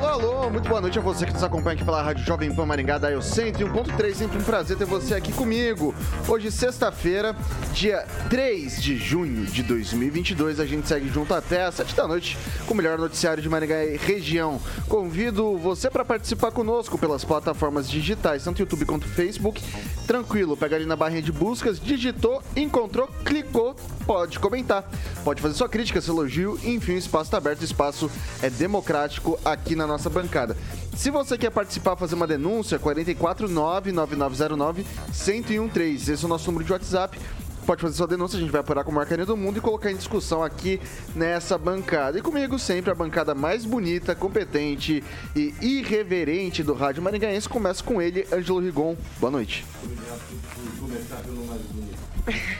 Alô, alô, muito boa noite a você que nos acompanha aqui pela Rádio Jovem Pan Maringá da Eu 101.3. Sempre um prazer ter você aqui comigo. Hoje, sexta-feira, dia 3 de junho de 2022. A gente segue junto até às 7 da noite com o melhor noticiário de Maringá e região. Convido você para participar conosco pelas plataformas digitais, tanto YouTube quanto Facebook. Tranquilo, pega ali na barrinha de buscas, digitou, encontrou, clicou, pode comentar. Pode fazer sua crítica, seu elogio, enfim, o espaço está aberto, o espaço é democrático aqui na nossa bancada. Se você quer participar, fazer uma denúncia, 449-9909-1013. Esse é o nosso número de WhatsApp. Pode fazer sua denúncia, a gente vai apurar com o Marcarinho do Mundo e colocar em discussão aqui nessa bancada. E comigo sempre a bancada mais bonita, competente e irreverente do Rádio Maringaense. Começa com ele, Ângelo Rigon. Boa noite. Obrigado por começar pelo mais bonito.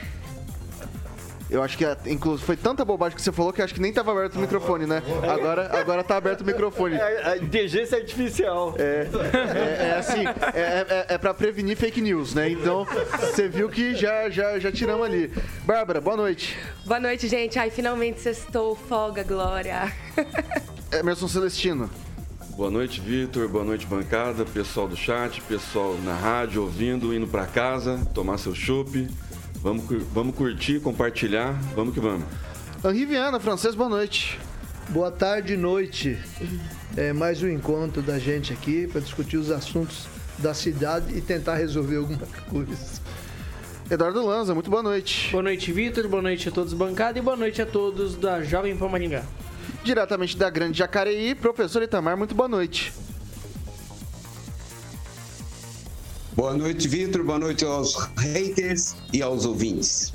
Eu acho que, inclusive, foi tanta bobagem que você falou que acho que nem tava aberto o microfone, né? Agora, agora tá aberto o microfone. É, a inteligência artificial. É, é, é assim, é, é, é pra prevenir fake news, né? Então, você viu que já, já, já tiramos ali. Bárbara, boa noite. Boa noite, gente. Ai, finalmente sextou, folga, glória. Emerson Celestino. Boa noite, Vitor. Boa noite, bancada, pessoal do chat, pessoal na rádio, ouvindo, indo para casa, tomar seu chopp. Vamos, vamos curtir, compartilhar, vamos que vamos. Henri Viana, francês, boa noite. Boa tarde, noite. É mais um encontro da gente aqui para discutir os assuntos da cidade e tentar resolver alguma coisa. Eduardo Lanza, muito boa noite. Boa noite, Vitor. Boa noite a todos bancada e boa noite a todos da Jovem Pan Maringá. Diretamente da Grande Jacareí, professor Itamar, muito boa noite. Boa noite, Vitor. Boa noite aos haters e aos ouvintes.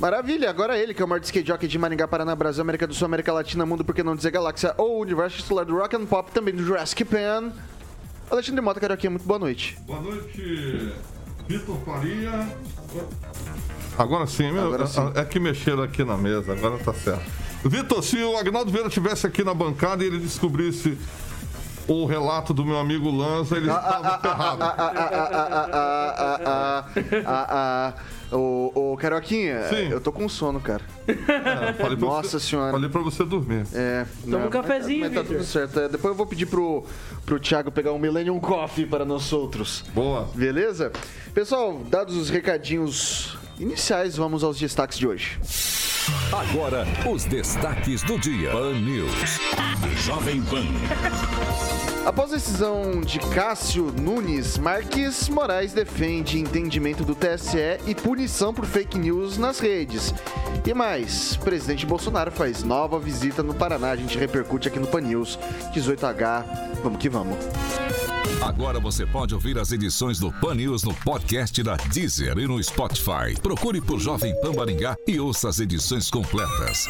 Maravilha, agora ele, que é o maior skate jockey de Maringá, Paraná, Brasil, América do Sul, América Latina, Mundo, por que não dizer Galáxia, ou Universo titular do Rock and Pop, também do Jurassic Pan. Alexandre Mota, Carioquinha, muito boa noite. Boa noite, Vitor Faria. Agora sim, meu, agora sim. é que mexeram aqui na mesa, agora tá certo. Vitor, se o Agnaldo Vieira estivesse aqui na bancada e ele descobrisse o relato do meu amigo Lanza, ele estava ferrado. Ô, ô, Carioquinha, Sim. eu tô com sono, cara. É, Nossa você, senhora. Falei pra você dormir. É. Toma um cafezinho, Mas, mas tá tudo certo. É, depois eu vou pedir pro, pro Thiago pegar um Millennium Coffee para nós outros. Boa. Beleza? Pessoal, dados os recadinhos iniciais, vamos aos destaques de hoje. Agora, os destaques do dia. Pan News. Jovem Pan. Após a decisão de Cássio Nunes, Marques Moraes defende entendimento do TSE e punição por fake news nas redes. E mais, presidente Bolsonaro faz nova visita no Paraná. A gente repercute aqui no Pan News 18H. Vamos que vamos. Agora você pode ouvir as edições do Pan News no podcast da Deezer e no Spotify. Procure por Jovem Pan e ouça as edições completas.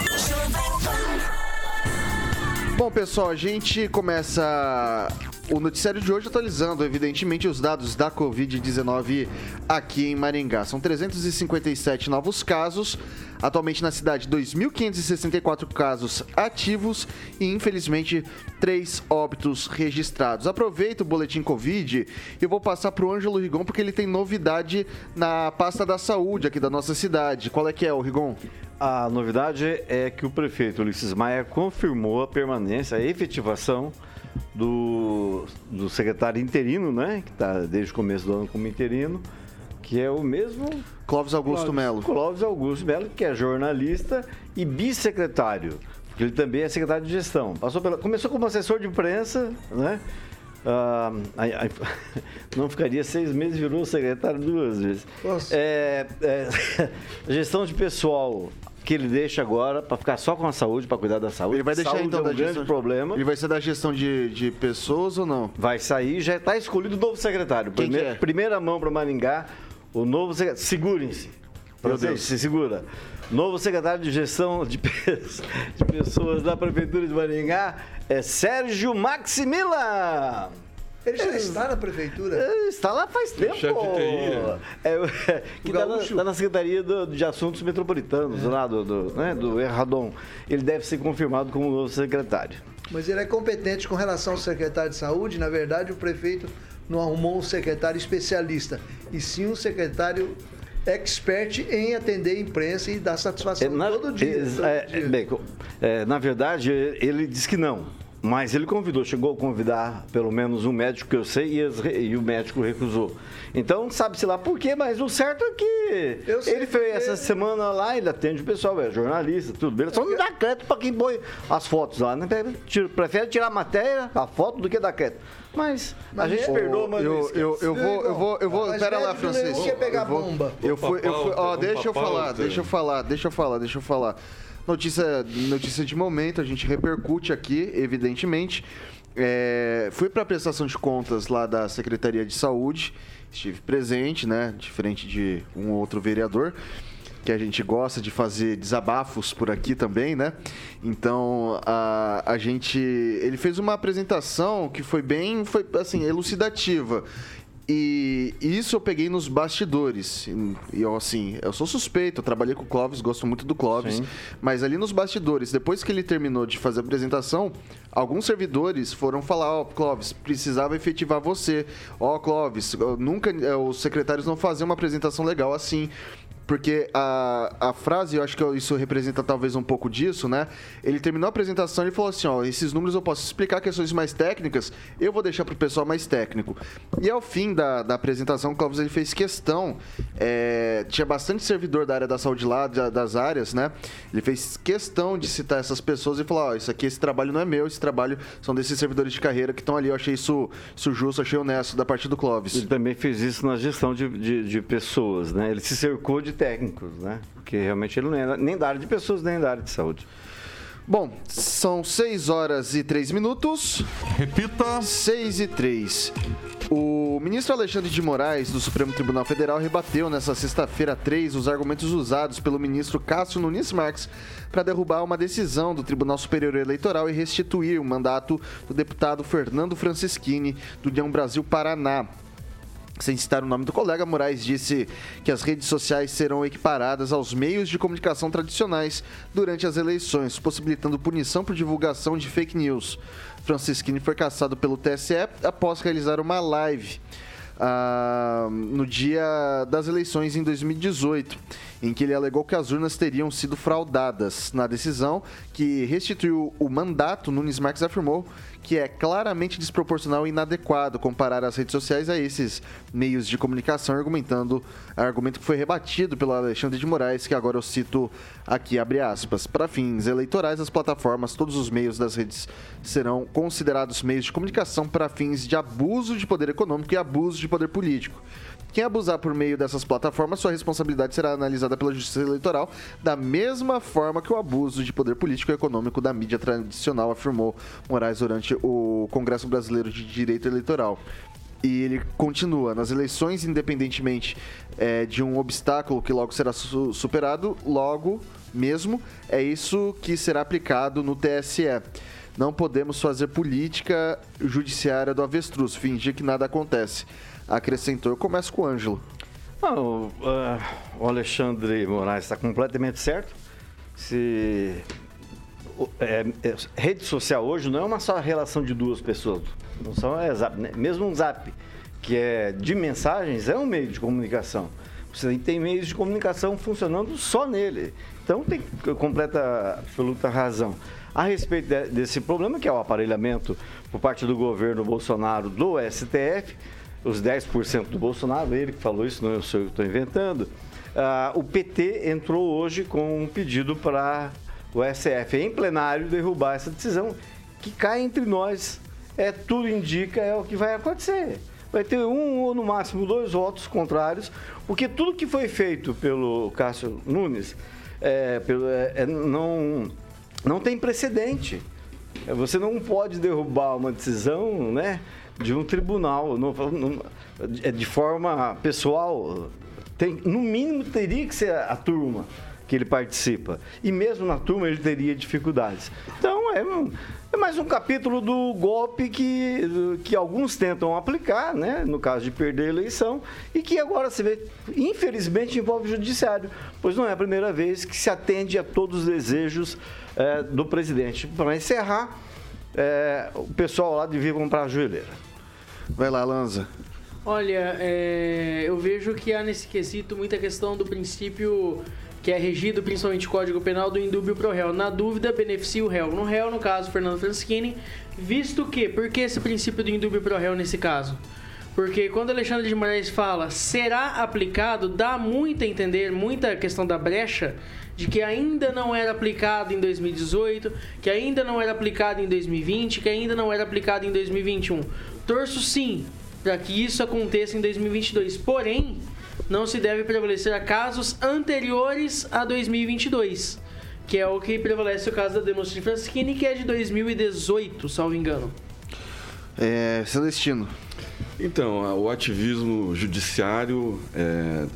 Bom, pessoal, a gente começa o noticiário de hoje atualizando, evidentemente, os dados da Covid-19 aqui em Maringá. São 357 novos casos. Atualmente na cidade, 2.564 casos ativos e, infelizmente, três óbitos registrados. Aproveito o boletim Covid e vou passar para o Ângelo Rigon, porque ele tem novidade na pasta da saúde aqui da nossa cidade. Qual é que é, o Rigon? A novidade é que o prefeito Ulisses Maia confirmou a permanência, a efetivação do, do secretário interino, né? Que está desde o começo do ano como interino, que é o mesmo. Clóvis Augusto Melo. Clóvis Augusto Melo, que é jornalista e bissecretário. Ele também é secretário de gestão. Passou pela, começou como assessor de imprensa, né? Ah, não ficaria seis meses, virou secretário duas vezes. É, é, gestão de pessoal que ele deixa agora para ficar só com a saúde, para cuidar da saúde. Ele vai deixar saúde então é um da grande gestão. problema. Ele vai ser da gestão de, de pessoas ou não? Vai sair, já está escolhido o novo secretário. Primeira, é? primeira mão para Maringá, o novo secretário. Segurem-se. Meu Deus. Se segura. Novo secretário de gestão de, de pessoas da Prefeitura de Maringá é Sérgio Maximila. Ele já está na prefeitura. Ele Está lá faz tempo. chefe de TI, né? É, que está na, tá na Secretaria do- de Assuntos Metropolitanos, lá do, do, né, do Erradom. Ele deve ser confirmado como novo secretário. Mas ele é competente com relação ao secretário de saúde. Na verdade, o prefeito não arrumou um secretário especialista, e sim um secretário expert em atender a imprensa e dar satisfação É, na, todo dia. é, todo é, dia. bem, é, na verdade, ele disse que não. Mas ele convidou, chegou a convidar pelo menos um médico que eu sei e, as e o médico recusou. Então, sabe-se lá por quê, mas o certo é que Eu ele fez porque- essa semana lá, ele atende o pessoal, é jornalista, tudo bem. Só não dá crédito para quem põe as fotos lá, né? Prefere tirar a matéria, a foto, do que dar crédito. Mas, a Mas gente eu- perdoa, mas eu, eu, eu vou, eu vou, eu vou. Mas Pera lá, Francisco. quer pegar eu vou, bomba. Eu fui, eu fui, ó, deixa eu falar, deixa eu falar, deixa eu falar, deixa eu falar. Notícia, notícia de momento, a gente repercute aqui, evidentemente. É, fui para a prestação de contas lá da Secretaria de Saúde, estive presente, né? Diferente de um outro vereador que a gente gosta de fazer desabafos por aqui também, né? Então, a, a gente... Ele fez uma apresentação que foi bem, foi, assim, elucidativa. E isso eu peguei nos bastidores. E eu, assim, eu sou suspeito, eu trabalhei com o Clóvis, gosto muito do Clóvis. Sim. Mas ali nos bastidores, depois que ele terminou de fazer a apresentação, alguns servidores foram falar: Ó, Clóvis, precisava efetivar você. Ó, Clóvis, eu nunca. eh, Os secretários não faziam uma apresentação legal assim. Porque a, a frase, eu acho que isso representa talvez um pouco disso, né? Ele terminou a apresentação e falou assim: ó, esses números eu posso explicar questões mais técnicas, eu vou deixar pro pessoal mais técnico. E ao fim da, da apresentação, o Clóvis ele fez questão. é, tinha bastante servidor da área da saúde lá, da- das áreas, né? Ele fez questão de citar essas pessoas e falar: ó, isso aqui, esse trabalho não é meu, esse trabalho são desses servidores de carreira que estão ali. Eu achei isso, isso justo, achei honesto da parte do Clóvis. Ele também fez isso na gestão de, de, de pessoas, né? Ele se cercou de técnicos, né? Porque realmente ele não é nem da área de pessoas, nem da área de saúde. Bom, são 6 horas e 3 minutos. Repita. 6 e 3. O ministro Alexandre de Moraes, do Supremo Tribunal Federal, rebateu nesta sexta-feira 3 os argumentos usados pelo ministro Cássio Nunes Marques para derrubar uma decisão do Tribunal Superior Eleitoral e restituir o mandato do deputado Fernando Francischini, do União Brasil Paraná. Sem citar o nome do colega, Moraes disse que as redes sociais serão equiparadas aos meios de comunicação tradicionais durante as eleições, possibilitando punição por divulgação de fake news. Francisquini foi caçado pelo TSE após realizar uma live ah, no dia das eleições em 2018, em que ele alegou que as urnas teriam sido fraudadas. Na decisão que restituiu o mandato, Nunes Marques afirmou que é claramente desproporcional e inadequado comparar as redes sociais a esses meios de comunicação, argumentando argumento que foi rebatido pelo Alexandre de Moraes, que agora eu cito aqui, abre aspas. Para fins eleitorais, as plataformas, todos os meios das redes serão considerados meios de comunicação para fins de abuso de poder econômico e abuso de poder político. Quem abusar por meio dessas plataformas, sua responsabilidade será analisada pela Justiça Eleitoral da mesma forma que o abuso de poder político e econômico da mídia tradicional, afirmou Moraes durante o Congresso Brasileiro de Direito Eleitoral. E ele continua, nas eleições, independentemente eh, de um obstáculo que logo será su- superado, logo mesmo é isso que será aplicado no TSE. Não podemos fazer política judiciária do avestruz, fingir que nada acontece. Acrescentou. Eu começo com o Ângelo. Não, o, Alexandre Moraes está completamente certo. Se é, é, rede social hoje não é uma só relação de duas pessoas. Não são é zap, né? mesmo um zap que é de mensagens é um meio de comunicação. Você tem- tem meios de comunicação funcionando só nele. Então tem completa absoluta razão. A respeito de- desse problema, que é o aparelhamento por parte do governo Bolsonaro do STF, os 10% do Bolsonaro, ele que falou isso, não eu sou eu que estou inventando. Ah, o PT entrou hoje com um pedido para o STF, em plenário, derrubar essa decisão que cai entre nós. é, tudo indica é o que vai acontecer. Vai ter um ou no máximo dois votos contrários, porque tudo que foi feito pelo Cássio Nunes é, pelo, é, é não, não tem precedente. É, você não pode derrubar uma decisão né, de um tribunal não, não, é, de forma pessoal. Tem, no mínimo teria que ser a, turma que ele participa. E mesmo na turma ele teria dificuldades. Então é, é mais um capítulo do golpe que, que alguns tentam aplicar, né? no caso de perder a eleição, e que agora se vê, infelizmente, envolve o judiciário, pois não é a primeira vez que se atende a todos os desejos é, do presidente. Para encerrar, é, o pessoal lá devia comprar a joelheira. Vai lá, Lanza. Olha, é, eu vejo que há nesse quesito muita questão do princípio que é regido principalmente o Código Penal do indúbio pro réu. Na dúvida, beneficia o réu. No réu, no caso, Fernando Franschini, visto que, por que esse princípio do indúbio pro réu nesse caso? Porque quando Alexandre de Moraes fala será aplicado, dá muito a entender, muita questão da brecha, de que ainda não era aplicado em 2018, que ainda não era aplicado em 2020, que ainda não era aplicado em 2021. Torço sim para que isso aconteça em 2022. Porém, não se deve prevalecer a casos anteriores a 2022, que é o que prevalece o caso da denúncia de Francisquini, que é de 2018, salvo engano. É, Celestino. Então, o ativismo judiciário é,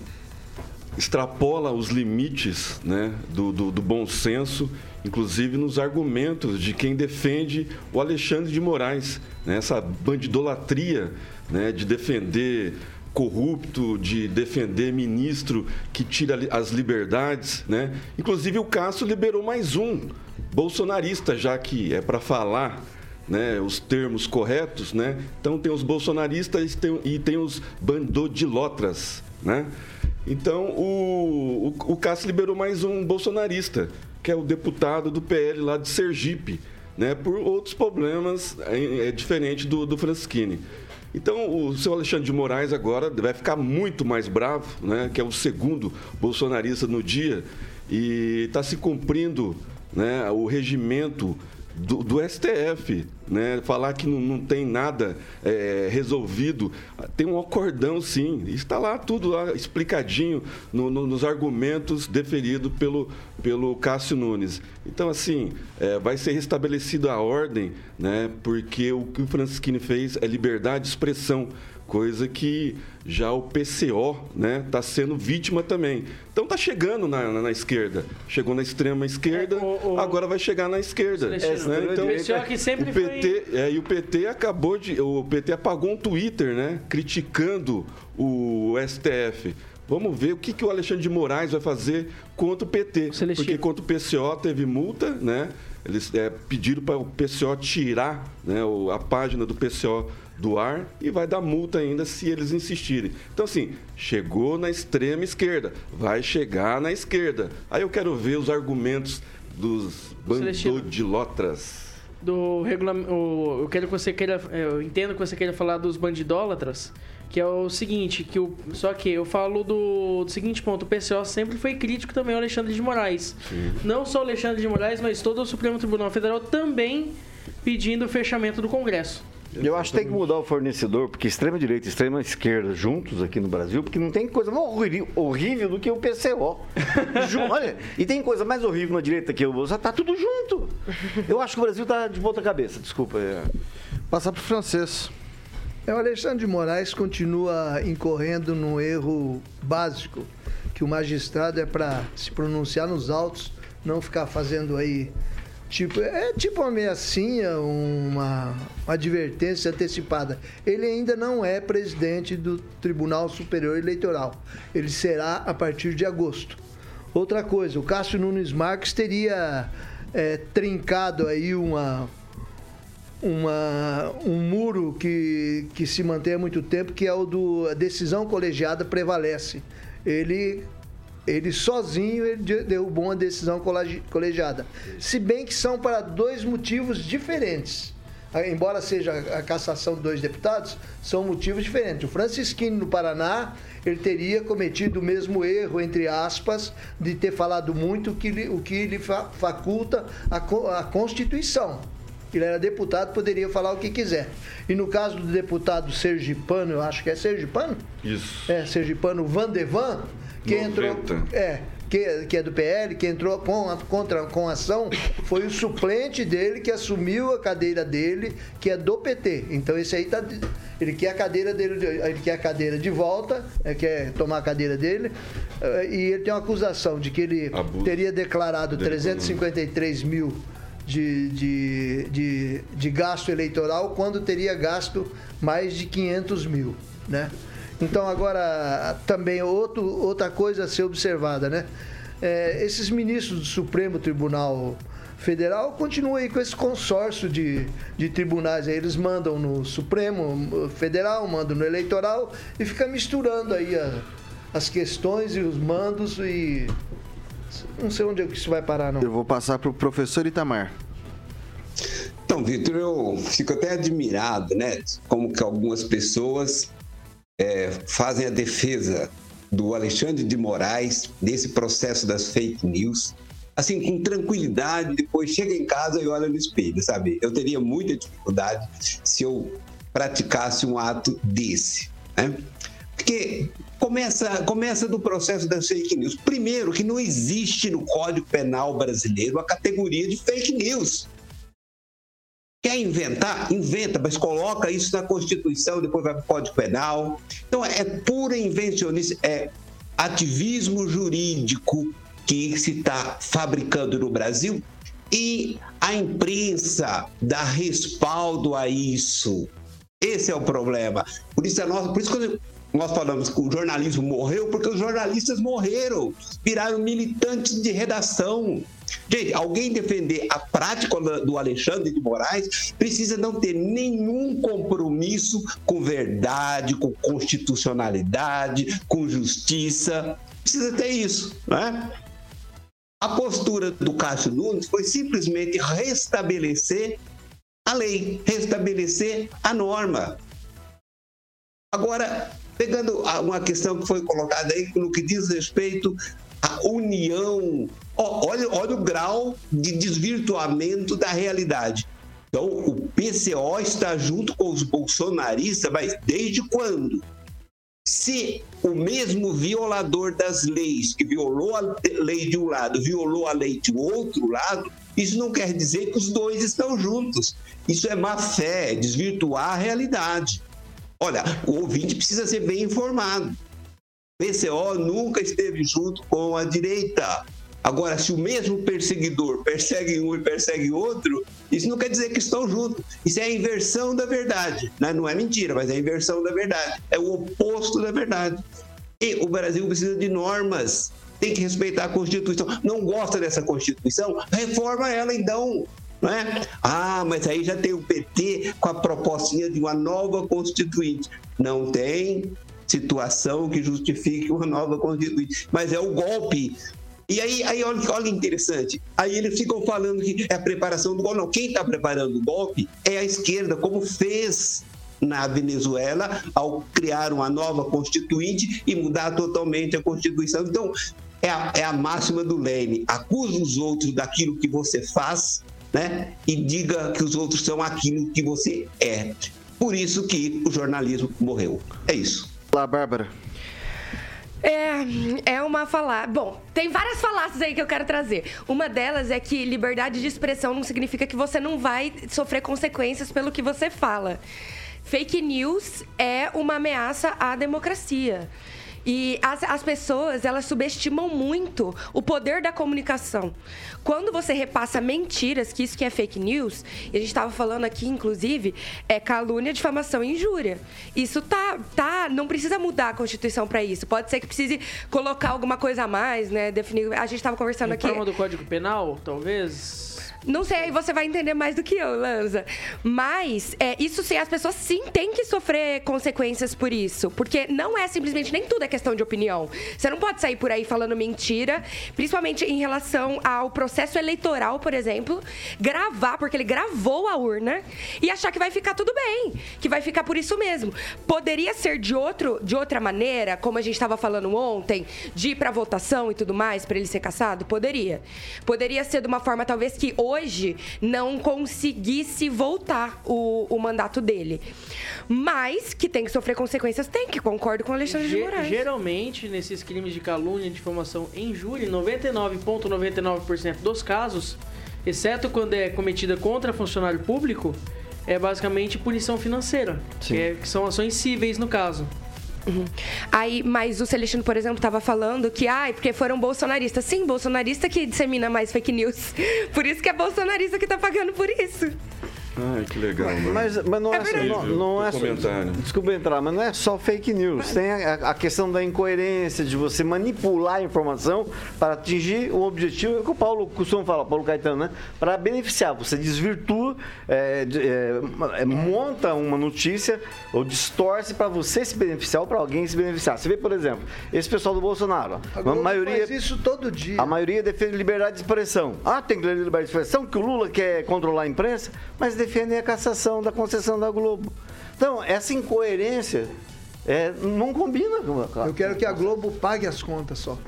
extrapola os limites né, do, do, do bom senso, inclusive nos argumentos de quem defende o Alexandre de Moraes, né, essa bandidolatria né, de defender corrupto, de defender ministro que tira as liberdades, né? Inclusive o Cássio liberou mais um bolsonarista, já que é para falar né, os termos corretos, né? Então tem os bolsonaristas tem, e tem os bandodilotras, né? Então o, o, o Cássio liberou mais um bolsonarista, que é o deputado do PL lá de Sergipe, né? Por outros problemas é, é diferente do, do Franschini. Então, o seu Alexandre de Moraes agora vai ficar muito mais bravo, né, que é o segundo bolsonarista no dia, e está se cumprindo né, o regimento do, do, STF, né? Falar que não, não tem nada é, resolvido. Tem um acordão, sim. Está lá tudo lá explicadinho no, no, nos argumentos deferidos pelo, pelo Cássio Nunes. Então, assim, é, vai ser restabelecida a ordem, né? Porque o que o Francisquini fez é liberdade de expressão coisa que já o PCO está né, tá sendo vítima também. Então está chegando na, na, na, esquerda. Chegou na extrema esquerda, é, o, o... agora vai chegar na esquerda. É, né? Então, o PCO que sempre o PT, foi... é, e o PT acabou de. O PT apagou um Twitter, né? Criticando o STF. Vamos ver o que, que o Alexandre de Moraes vai fazer contra o PT. Celestino. Porque contra o PCO teve multa, né? Eles é, pediram para o PCO tirar né, a página do PCO do ar e vai dar multa ainda se eles insistirem. Então, assim, chegou na extrema esquerda, vai chegar na esquerda. Aí eu quero ver os argumentos dos bandodilotras. Do regulamento. Eu quero que você queira. Eu entendo que você queira falar dos bandidólatras. Que é o seguinte, que o, só que eu falo do, do seguinte ponto, o PCO sempre foi crítico também ao Alexandre de Moraes. Sim. Não só o Alexandre de Moraes, mas todo o Supremo Tribunal Federal também pedindo o fechamento do Congresso. Eu acho que tem que mudar o fornecedor, porque extrema-direita e extrema-esquerda juntos aqui no Brasil, porque não tem coisa mais horrível do que o PCO. Olha, e tem coisa mais horrível na direita que o Bolsonaro, tá tudo junto. Eu acho que o Brasil tá de ponta cabeça, desculpa. É. Passar pro francês. É, o Alexandre de Moraes continua incorrendo num erro básico, que o magistrado é para se pronunciar nos autos, não ficar fazendo aí Tipo, é tipo uma ameaçinha, uma, uma advertência antecipada. Ele ainda não é presidente do Tribunal Superior Eleitoral. Ele será a partir de agosto. Outra coisa, o Cássio Nunes Marques teria é, trincado aí uma, uma, um muro que, que se mantém há muito tempo, que é o do a decisão colegiada prevalece. Ele ele sozinho ele derrubou uma decisão colegiada. Se bem que são para dois motivos diferentes. Ah, embora seja a cassação de dois deputados, são motivos diferentes. O Francisquini, no Paraná, ele teria cometido o mesmo erro, entre aspas, de ter falado muito o que lhe, o que lhe faculta a, a Constituição. Ele era deputado, poderia falar o que quiser. E no caso do deputado sergipano, eu acho que é sergipano? Isso. É, sergipano Vandevan, que 90. entrou. É, que, que é do PL, que entrou com, a, contra, com ação, foi o suplente dele que assumiu a cadeira dele, que é do PT. Então esse aí tá. Ele quer a cadeira dele, ele quer a cadeira de volta, é, quer tomar a cadeira dele, eh, e ele tem uma acusação de que ele Abuso teria declarado dele 353 mil de, de, de, de gasto eleitoral quando teria gasto mais de 500 mil, né? Então agora também outro, outra coisa a ser observada, né? É, esses ministros do Supremo Tribunal Federal continuam aí com esse consórcio de, de tribunais. Aí eles mandam no Supremo Federal, mandam no Eleitoral e fica misturando aí a- as questões e os mandos e não sei onde é que isso vai parar não. Eu vou passar pro professor Itamar. Então, Vitor, eu fico até admirado, né? Como que algumas pessoas é, fazem a defesa do Alexandre de Moraes nesse processo das fake news, assim, com tranquilidade, depois chega em casa e olha no espelho, sabe? Eu teria muita dificuldade se eu praticasse um ato desse, né? Porque começa, começa do processo das fake news. Primeiro, que não existe no Código Penal brasileiro a categoria de fake news. Quer inventar? Inventa, mas coloca isso na Constituição, depois vai para o Código Penal. Então é pura invencionice, é ativismo jurídico que se está fabricando no Brasil e a imprensa dá respaldo a isso. Esse é o problema. Por isso, a nossa, por isso nós falamos que o jornalismo morreu, porque os jornalistas morreram, viraram militantes de redação. Gente, alguém defender a prática do Alexandre de Moraes precisa não ter nenhum compromisso com verdade, com constitucionalidade, com justiça. Precisa ter isso, né? A postura do Cássio Nunes foi simplesmente restabelecer a lei, restabelecer a norma. Agora, pegando uma questão que foi colocada aí no que diz respeito à união, olha, olha o grau de desvirtuamento da realidade. Então, o PCO está junto com os bolsonaristas, mas desde quando? Se o mesmo violador das leis, que violou a lei de um lado, violou a lei de outro lado, isso não quer dizer que os dois estão juntos. Isso é má fé, desvirtuar a realidade. Olha, o ouvinte precisa ser bem informado. PCO nunca esteve junto com a direita. Agora, se o mesmo perseguidor persegue um e persegue outro, isso não quer dizer que estão juntos. Isso é a inversão da verdade. né? Não é mentira, mas é a inversão da verdade. É o oposto da verdade. E o Brasil precisa de normas. Tem que respeitar a Constituição. Não gosta dessa Constituição? Reforma ela então. Não é? Ah, mas aí já tem o PT com a propostinha de uma nova Constituinte. Não tem situação que justifique uma nova Constituinte. Mas é o golpe. E aí, aí olha, olha interessante. Aí eles ficam falando que é a preparação do golpe. Não, quem está preparando o golpe é a esquerda, como fez na Venezuela ao criar uma nova constituinte e mudar totalmente a Constituição. Então, é a, é a máxima do Lênin. Acusa os outros daquilo que você faz, né? E diga que os outros são aquilo que você é. Por isso que o jornalismo morreu. É isso. Olá, Bárbara. É, é uma falácia. Bom, tem várias falácias aí que eu quero trazer. Uma delas é que liberdade de expressão não significa que você não vai sofrer consequências pelo que você fala. Fake news é uma ameaça à democracia. E as, as pessoas, elas subestimam muito o poder da comunicação. Quando você repassa mentiras, que isso que é fake news, e a gente estava falando aqui, inclusive, é calúnia, difamação e injúria. Isso tá, tá, não precisa mudar a Constituição para isso. Pode ser que precise colocar alguma coisa a mais, né? Definir. A gente estava conversando aqui. Reforma do Código Penal, talvez? Não sei, aí você vai entender mais do que eu, Lanza. Mas, é, isso sim, as pessoas sim têm que sofrer consequências por isso. Porque não é simplesmente, nem tudo é questão de opinião. Você não pode sair por aí falando mentira, principalmente em relação ao processo eleitoral, por exemplo, gravar, porque ele gravou a urna e achar que vai ficar tudo bem, que vai ficar por isso mesmo. Poderia ser de, outro, de outra maneira, como a gente estava falando ontem, de ir pra votação e tudo mais, para ele ser caçado? Poderia. Poderia ser de uma forma, talvez, que hoje não conseguisse voltar o, o mandato dele. Mas que tem que sofrer consequências, tem que, concordo com o Alexandre de Moraes. Geralmente, nesses crimes de calúnia, difamação em júri, 99,99% dos casos, exceto quando é cometida contra funcionário público, é basicamente punição financeira, que, é, que são ações cíveis no caso. Uhum. Aí, mas o Celestino, por exemplo, estava falando que, ai, ah, porque foram bolsonaristas. Sim, bolsonarista que dissemina mais fake news. Por isso que é bolsonarista que está pagando por isso. Ai, que legal, mano. Mas, mas não é, é assim, não, não é só. Desculpa entrar, mas não é só fake news. Tem a, a, questão da incoerência, de você manipular a informação para atingir o objetivo, é que o Paulo costuma falar, Paulo Caetano, né? Para beneficiar. Você desvirtua, é, é, monta uma notícia ou distorce para você se beneficiar ou para alguém se beneficiar. Você vê, por exemplo, esse pessoal do Bolsonaro. A, a maioria. Faz isso todo dia. A maioria defende liberdade de expressão. Ah, tem liberdade de expressão, que o Lula quer controlar a imprensa, mas defendem a cassação da concessão da Globo. Então, essa incoerência é, não combina com a Eu quero que a Globo pague as contas só.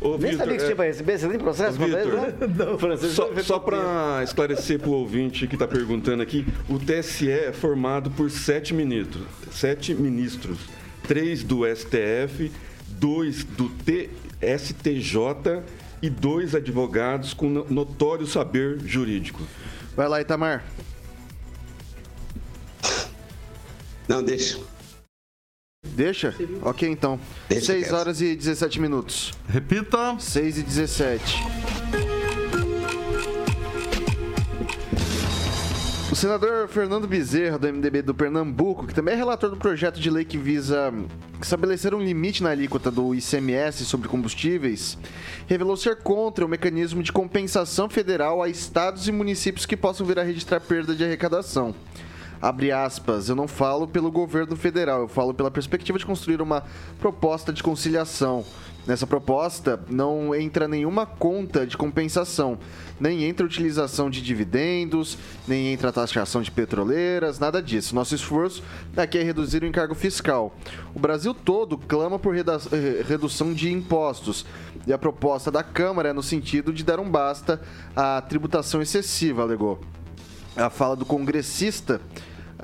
Ô, nem Victor, sabia que tinha é... para receber, você tem processo Victor, né? Não, Francisco, Só, só para esclarecer para o ouvinte que está perguntando aqui, o TSE é formado por sete ministros, sete ministros, três do STF, dois do STJ e dois advogados com notório saber jurídico. Vai lá, Itamar. Não, deixa. Deixa? Ok, então. Deixa 6 horas e 17 minutos. Repita. 6 e 17. O senador Fernando Bezerra, do MDB do Pernambuco, que também é relator do projeto de lei que visa estabelecer um limite na alíquota do ICMS sobre combustíveis, revelou ser contra o mecanismo de compensação federal a estados e municípios que possam vir a registrar perda de arrecadação abre aspas, eu não falo pelo governo federal, eu falo pela perspectiva de construir uma proposta de conciliação. Nessa proposta não entra nenhuma conta de compensação, nem entra utilização de dividendos, nem entra taxação de petroleiras, nada disso. Nosso esforço aqui é reduzir o encargo fiscal. O Brasil todo clama por eh, redução de impostos e a proposta da Câmara é no sentido de dar um basta à tributação excessiva, alegou. A fala do congressista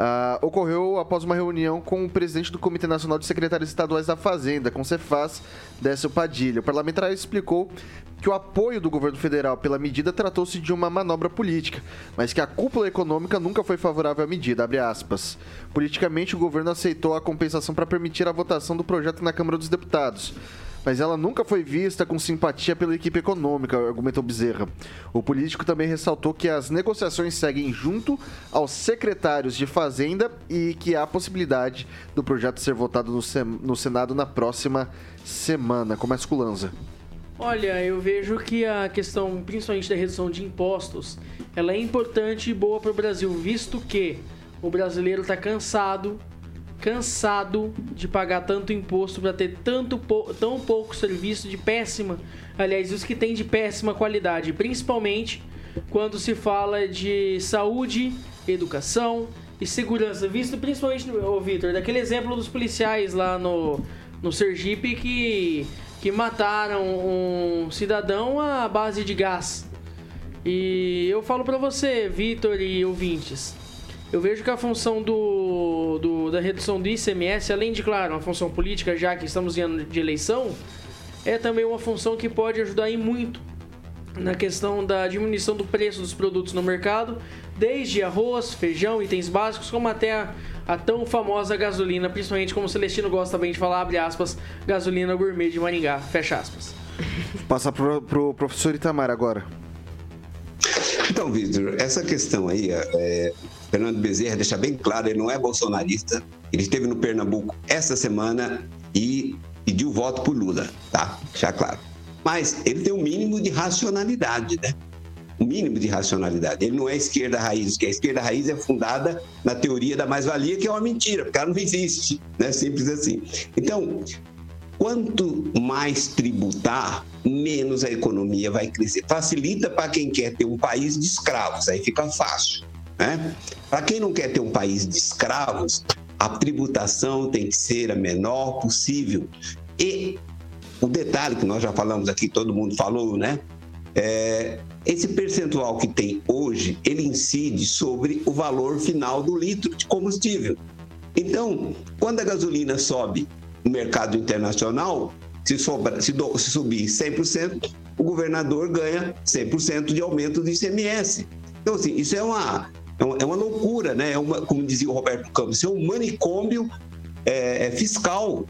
Uh, ocorreu após uma reunião com o presidente do Comitê Nacional de Secretários Estaduais da Fazenda, com Cefaz, Décio Padilha. O parlamentar explicou que o apoio do governo federal pela medida tratou-se de uma manobra política, mas que a cúpula econômica nunca foi favorável à medida, Politicamente, o governo aceitou a compensação para permitir a votação do projeto na Câmara dos Deputados mas ela nunca foi vista com simpatia pela equipe econômica, argumentou Bezerra. O político também ressaltou que as negociações seguem junto aos secretários de Fazenda e que há possibilidade do projeto ser votado no, Senado na próxima semana. Começa com Lanza. Olha, eu vejo que a questão, principalmente da redução de impostos, ela é importante e boa para o Brasil, visto que o brasileiro está cansado cansado de pagar tanto imposto para ter tanto tão pouco serviço de péssima, aliás, os que tem de péssima qualidade, principalmente quando se fala de saúde, educação e segurança, visto principalmente, ô Vitor, daquele exemplo dos policiais lá no, no Sergipe que, que mataram um cidadão à base de gás. E eu falo para você, Vitor e ouvintes, eu vejo que a função do, do, da redução do ICMS, além de, claro, uma função política, já que estamos em ano de eleição, é também uma função que pode ajudar em muito na questão da diminuição do preço dos produtos no mercado, desde arroz, feijão, itens básicos, como até a, a tão famosa gasolina, principalmente como o Celestino gosta bem de falar, abre aspas, gasolina gourmet de Maringá, fecha aspas. Passar pro, pro professor Itamar agora. Então, Vitor, essa questão aí, é, Fernando Bezerra deixa bem claro, ele não é bolsonarista. Ele esteve no Pernambuco essa semana e pediu voto por Lula, tá? Já claro. Mas ele tem um mínimo de racionalidade, né? Um mínimo de racionalidade. Ele não é esquerda raiz, que a esquerda raiz é fundada na teoria da mais-valia, que é uma mentira, porque ela não existe, né? Simples assim. Então, quanto mais tributar, menos a economia vai crescer. Facilita para quem quer ter um país de escravos, aí fica fácil. Né? Para quem não quer ter um país de escravos, a tributação tem que ser a menor possível. E o detalhe que nós já falamos aqui, todo mundo falou, né? É, esse percentual que tem hoje, ele incide sobre o valor final do litro de combustível. Então, quando a gasolina sobe no mercado internacional, se, sobra, se, do, se subir 100%, o governador ganha 100% de aumento do ICMS. Então, assim, isso é uma, é uma, é uma loucura, né? É uma, como dizia o Roberto Campos, é um manicômio é, é fiscal.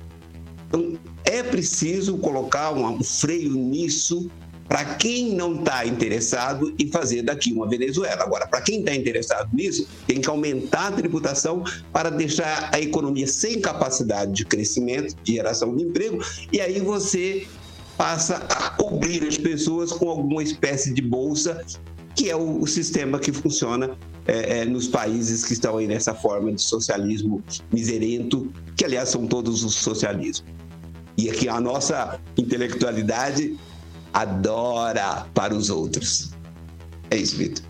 Então, é preciso colocar um, um freio nisso para quem não está interessado em fazer daqui uma Venezuela. Agora, para quem está interessado nisso, tem que aumentar a tributação para deixar a economia sem capacidade de crescimento, de geração de emprego, e aí você passa a cobrir as pessoas com alguma espécie de bolsa, que é o, o sistema que funciona é, é, nos países que estão aí nessa forma de socialismo miserento, que aliás são todos os socialismos. E aqui a nossa intelectualidade adora para os outros. É isso, Vitor.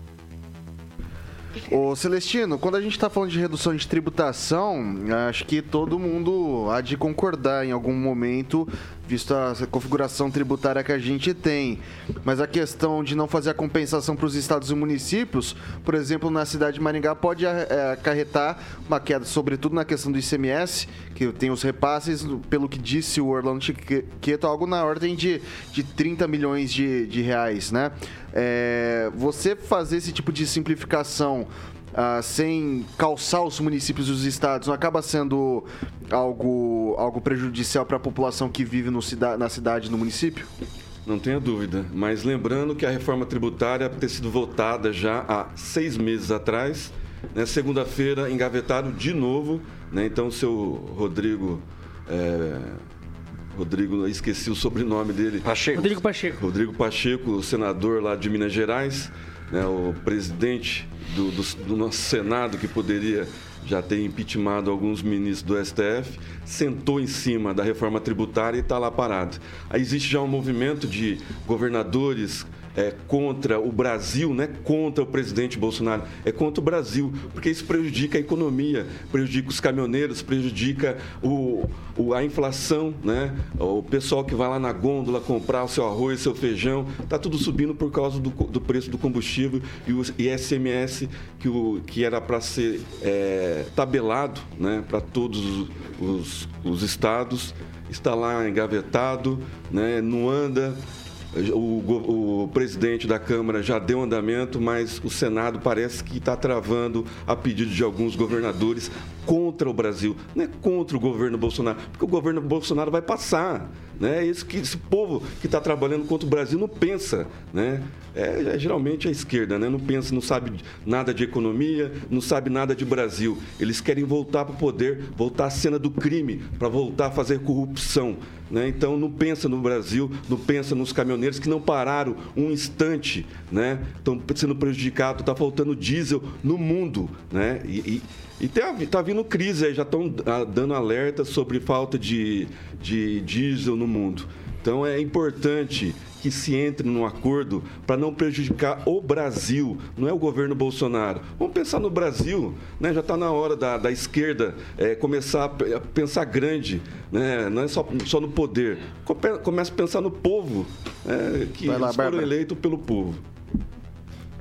Ô Celestino, quando a gente está falando de redução de tributação, acho que todo mundo há de concordar em algum momento, visto a configuração tributária que a gente tem. Mas a questão de não fazer a compensação para os estados e municípios, por exemplo, na cidade de Maringá, pode é, acarretar uma queda, sobretudo na questão do ICMS, que tem os repasses, pelo que disse o Orlando Chiqueto, algo na ordem de, de 30 milhões de, de reais, né? É, você fazer esse tipo de simplificação ah, sem calçar os municípios e os estados não acaba sendo algo, algo prejudicial para a população que vive no, na cidade, no município? Não tenha dúvida. Mas lembrando que a reforma tributária ter sido votada já há seis meses atrás. Né? Segunda-feira, engavetado de novo. Né? Então, seu Rodrigo. É... Rodrigo, esqueci o sobrenome dele. Pacheco. Rodrigo Pacheco. Rodrigo Pacheco, senador lá de Minas Gerais, né, o presidente do, do, do nosso Senado, que poderia já ter impeachmentado alguns ministros do STF, sentou em cima da reforma tributária e está lá parado. Aí existe já um movimento de governadores é, contra o Brasil, não é contra o presidente Bolsonaro, é contra o Brasil, porque isso prejudica a economia, prejudica os caminhoneiros, prejudica o, o, a inflação, né? o pessoal que vai lá na gôndola comprar o seu arroz, seu feijão, está tudo subindo por causa do, do, preço do combustível e o ISMS que, o, que era para ser é, tabelado né? para todos os, os estados, está lá engavetado, né? não anda. O, o, presidente da Câmara já deu andamento, mas o Senado parece que está travando a pedido de alguns governadores contra o Brasil. Não é contra o governo Bolsonaro, porque o governo Bolsonaro vai passar. Né? É isso que esse povo que está trabalhando contra o Brasil não pensa. Né? É, é, geralmente a esquerda, né? não pensa, não sabe nada de economia, não sabe nada de Brasil. Eles querem voltar para o poder, voltar à cena do crime, para voltar a fazer corrupção. Né? Então não pensa no Brasil, não pensa nos caminhoneiros que não pararam um instante, né? Estão sendo prejudicados, está faltando diesel no mundo, né? E, e, e tá, vindo crise já estão ah, dando alerta sobre falta de, de diesel no mundo. Então é importante que se entre num acordo para não prejudicar o Brasil, não é o governo Bolsonaro. Vamos pensar no Brasil, né? já está na hora da, da esquerda é, começar a pensar grande, né? não é só, só no poder. Começa a pensar no povo, é, que lá, foram eleitos pelo povo.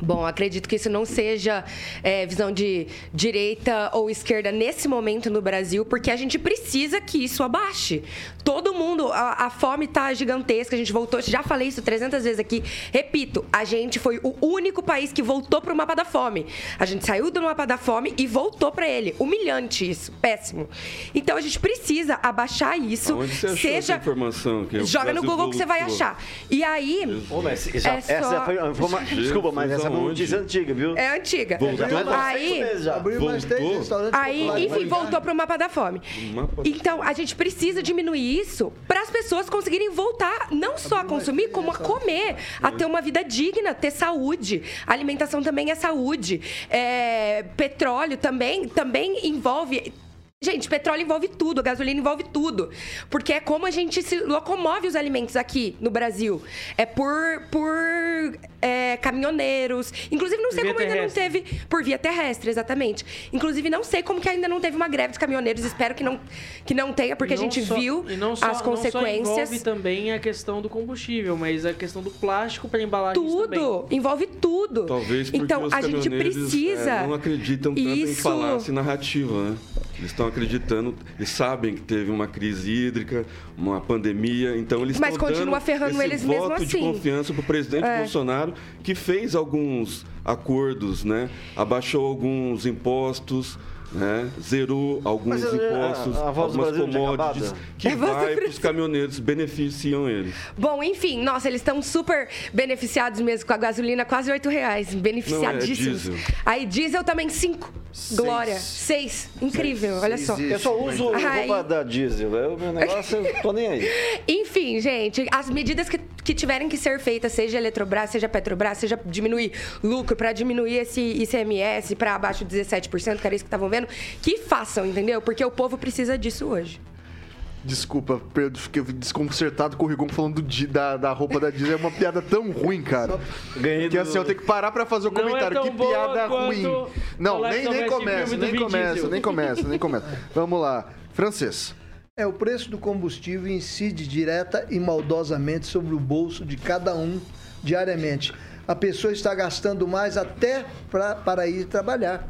Bom, acredito que isso não seja é, visão de direita ou esquerda nesse momento no Brasil, porque a gente precisa que isso abaixe. Todo mundo, a, a fome está gigantesca, a gente voltou, já falei isso 300 vezes aqui. Repito, a gente foi o único país que voltou para o mapa da fome. A gente saiu do mapa da fome e voltou para ele. Humilhante isso, péssimo. Então a gente precisa abaixar isso. Onde você seja essa informação? Que joga no Google voltou. que você vai achar. E aí. Ô, mas, já, é só... Essa foi uma... Desculpa, mas essa notícia antiga, viu? É antiga. Voltou. Aí, abriu mais três restaurantes aí enfim, voltou para o mapa da fome. Então, a gente precisa diminuir isso para as pessoas conseguirem voltar não só a consumir, como a comer, a ter uma vida digna, ter saúde. A alimentação também é saúde. É, petróleo também, também envolve Gente, petróleo envolve tudo, gasolina envolve tudo. Porque é como a gente se locomove os alimentos aqui no Brasil. É por, por é, caminhoneiros. Inclusive, não sei via como ainda não terrestre. teve. Por via terrestre, exatamente. Inclusive, não sei como que ainda não teve uma greve dos caminhoneiros. Espero que não, que não tenha, porque a Não gente só- viu e não só, as Não só consequências. envolve também a questão do combustível, mas a questão do plástico para embalagem Tudo, envolve tudo. Talvez porque então, os a gente caminhoneiros, precisa. é, não acreditam tanto em Isso. falácia narrativa, né? Eles estão acreditando, eles sabem que teve uma crise hídrica, uma pandemia, então eles Mas estão continua dando ferrando esse eles voto mesmo de assim. confiança para o presidente É. Bolsonaro, que fez alguns acordos, né? Abaixou alguns impostos, né? Zerou alguns Mas, é, impostos, a- a algumas tinha commodities que É vai para os caminhoneiros, beneficiam eles. Bom, enfim, nossa, eles estão super beneficiados mesmo com a gasolina, quase 8 reais. Beneficiadíssimos. Não, é diesel. Aí diesel também 5. Glória. 6. Incrível, olha só. Eu só uso roupa da diesel. O meu negócio, eu tô nem aí. Enfim, gente, as medidas que, que tiverem que ser feitas, seja Eletrobras, seja Petrobras, seja diminuir lucro, para diminuir esse ICMS para abaixo de 17%, que era isso que estavam vendo, que façam, entendeu? Porque o povo precisa disso hoje. Desculpa, Pedro, fiquei desconcertado com o Rigon falando do da, da roupa da Disney. É uma piada tão ruim, cara. Ganhei Que assim, eu tenho que parar pra fazer o é comentário. tão que piada ruim. Não, nem, nem começa, nem começa, nem começa, nem começa. Vamos lá. Francês. É, o preço do combustível incide direta e maldosamente sobre o bolso de cada um diariamente. A pessoa está gastando mais até pra, para ir trabalhar.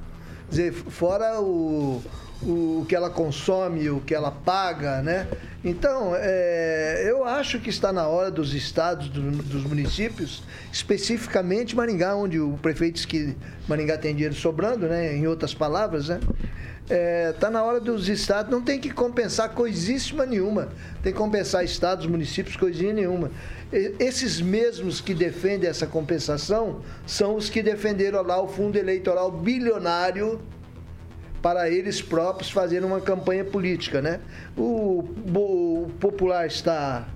Dizer, fora o, o que ela consome, o que ela paga, né? Então, é, eu acho que está na hora dos estados, do- dos municípios, especificamente Maringá, onde o prefeito diz que Maringá tem dinheiro sobrando, né? Em outras palavras, né? Está na hora dos estados, não tem que compensar coisíssima nenhuma. Tem que compensar estados, municípios, coisinha nenhuma. E- Esses mesmos que defendem essa compensação são os que defenderam lá o fundo eleitoral bilionário para eles próprios fazerem uma campanha política, né? O, o popular está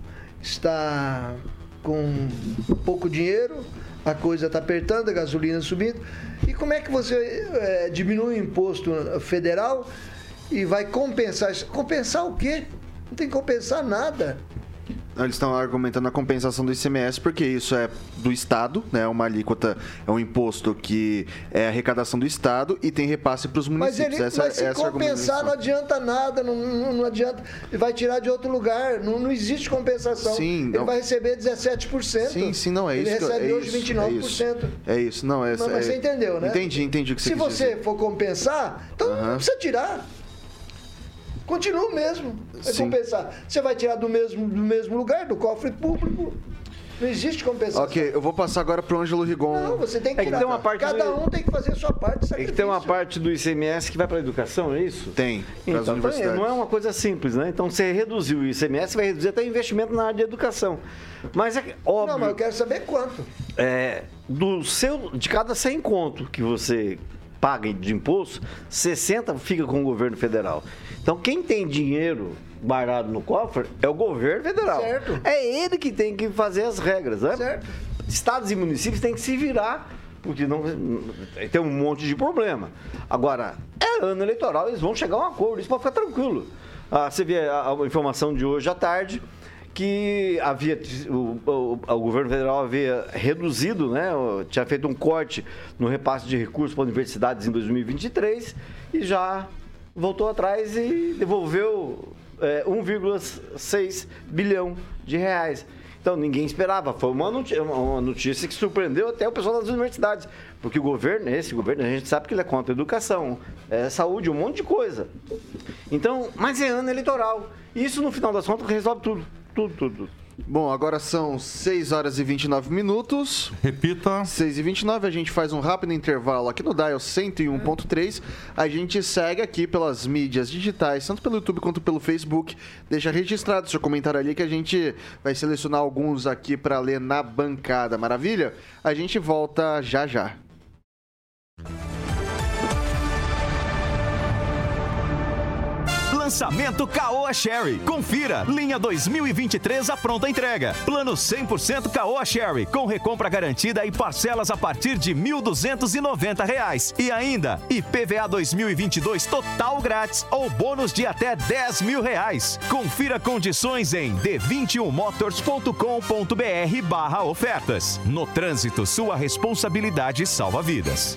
está com pouco dinheiro, a coisa está apertando, a gasolina subindo. E como é que você eh, diminui o imposto federal e vai compensar isso? Compensar o quê? Não tem que compensar nada. Eles estão argumentando a compensação do ICMS porque isso é do Estado, né? Uma alíquota é um imposto que é arrecadação do Estado e tem repasse para os Mas, municípios. ele, essa, mas se essa é a compensar não adianta nada, não, não, não adianta. Ele vai tirar de outro lugar, não, não existe compensação. Sim, ele não. vai receber 17%. Sim, sim, não, é ele isso. eu- recebe é hoje isso, 29%. É isso, é isso, não, é Mas, mas é- você entendeu, né? Entendi, entendi o que você Se você dizer. for compensar, então não Aham. precisa tirar. Continua o mesmo. É Sim. compensar. Você vai tirar do mesmo, do mesmo lugar, do cofre público. Não existe compensação. Ok, eu vou passar agora pro Ângelo Rigon. Não, você tem que É que tem uma parte Cada do- um tem que fazer a sua parte É que tem uma parte do ICMS que vai para a educação, é isso? Tem, Então, universidades. não é uma coisa simples, né? Então, você reduzir o ICMS, vai reduzir até investimento na área de educação. Mas é que, óbvio, Não, mas eu quero saber quanto. é, do seu, de cada 100 conto que você paga de imposto, 60 fica com o governo federal. Então, quem tem dinheiro guardado no cofre é o governo federal. Certo. É ele que tem que fazer as regras, né? Certo. Estados e municípios têm que se virar, porque não tem um monte de problema. Agora, é ano eleitoral, eles vão chegar a um acordo, isso pode ficar tranquilo. Ah, você vê a, a informação de hoje à tarde que havia o, o- o governo federal havia reduzido, né, tinha feito um corte no repasse de recursos para universidades em 2023 e já voltou atrás e devolveu é, 1,6 bilhão de reais. Então ninguém esperava. Foi uma noti- uma notícia que surpreendeu até o pessoal das universidades. Porque o governo, esse governo, a gente sabe que ele é contra a educação, é, saúde, um monte de coisa. Então, mas é ano eleitoral. Isso, no final das contas, resolve tudo. Tudo, tudo, tudo. Bom, agora são 6 horas e 29 minutos. Repita. 6 e 29 a gente faz um rápido intervalo aqui no Dial 101.3. A gente segue aqui pelas mídias digitais, tanto pelo YouTube quanto pelo Facebook. Deixa registrado seu comentário ali que a gente vai selecionar alguns aqui para ler na bancada. Maravilha? A gente volta já já. Lançamento Caoa Sherry. Confira. Linha 2023 a pronta entrega. Plano 100% Caoa Sherry. Com recompra garantida e parcelas a partir de 1.290 reais. E ainda, IPVA 2022 total grátis ou bônus de até 10 mil reais. Confira condições em d21motors.com.br barra ofertas. No trânsito, sua responsabilidade salva vidas.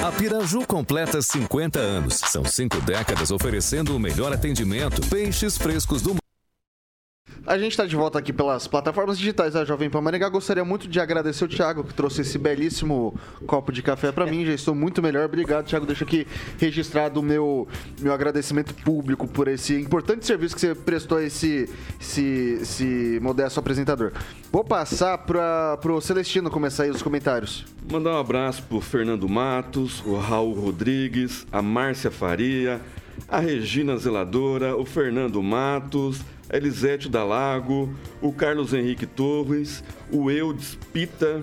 A Piraju completa 50 anos. São cinco décadas oferecendo o melhor atendimento. Peixes frescos do a gente está de volta aqui pelas plataformas digitais da Jovem Pan Maringá. Gostaria muito de agradecer o Thiago, que trouxe esse belíssimo copo de café para mim. Já estou muito melhor. Obrigado, Thiago. Deixa aqui registrado o meu, meu agradecimento público por esse importante serviço que você prestou a esse, esse, esse modesto apresentador. Vou passar para o Celestino começar aí os comentários. Mandar um abraço para Fernando Matos, o Raul Rodrigues, a Márcia Faria, a Regina Zeladora, o Fernando Matos Elisete Dalago, o Carlos Henrique Torres, o Eudes Pita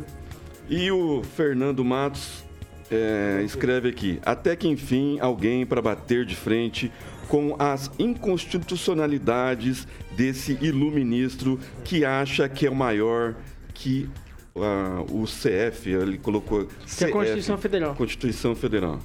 e o Fernando Matos é, escreve aqui: até que enfim alguém para bater de frente com as inconstitucionalidades desse iluministro que acha que é o maior que uh, o CF, ele colocou. Que é a Constituição Federal. Constituição Federal.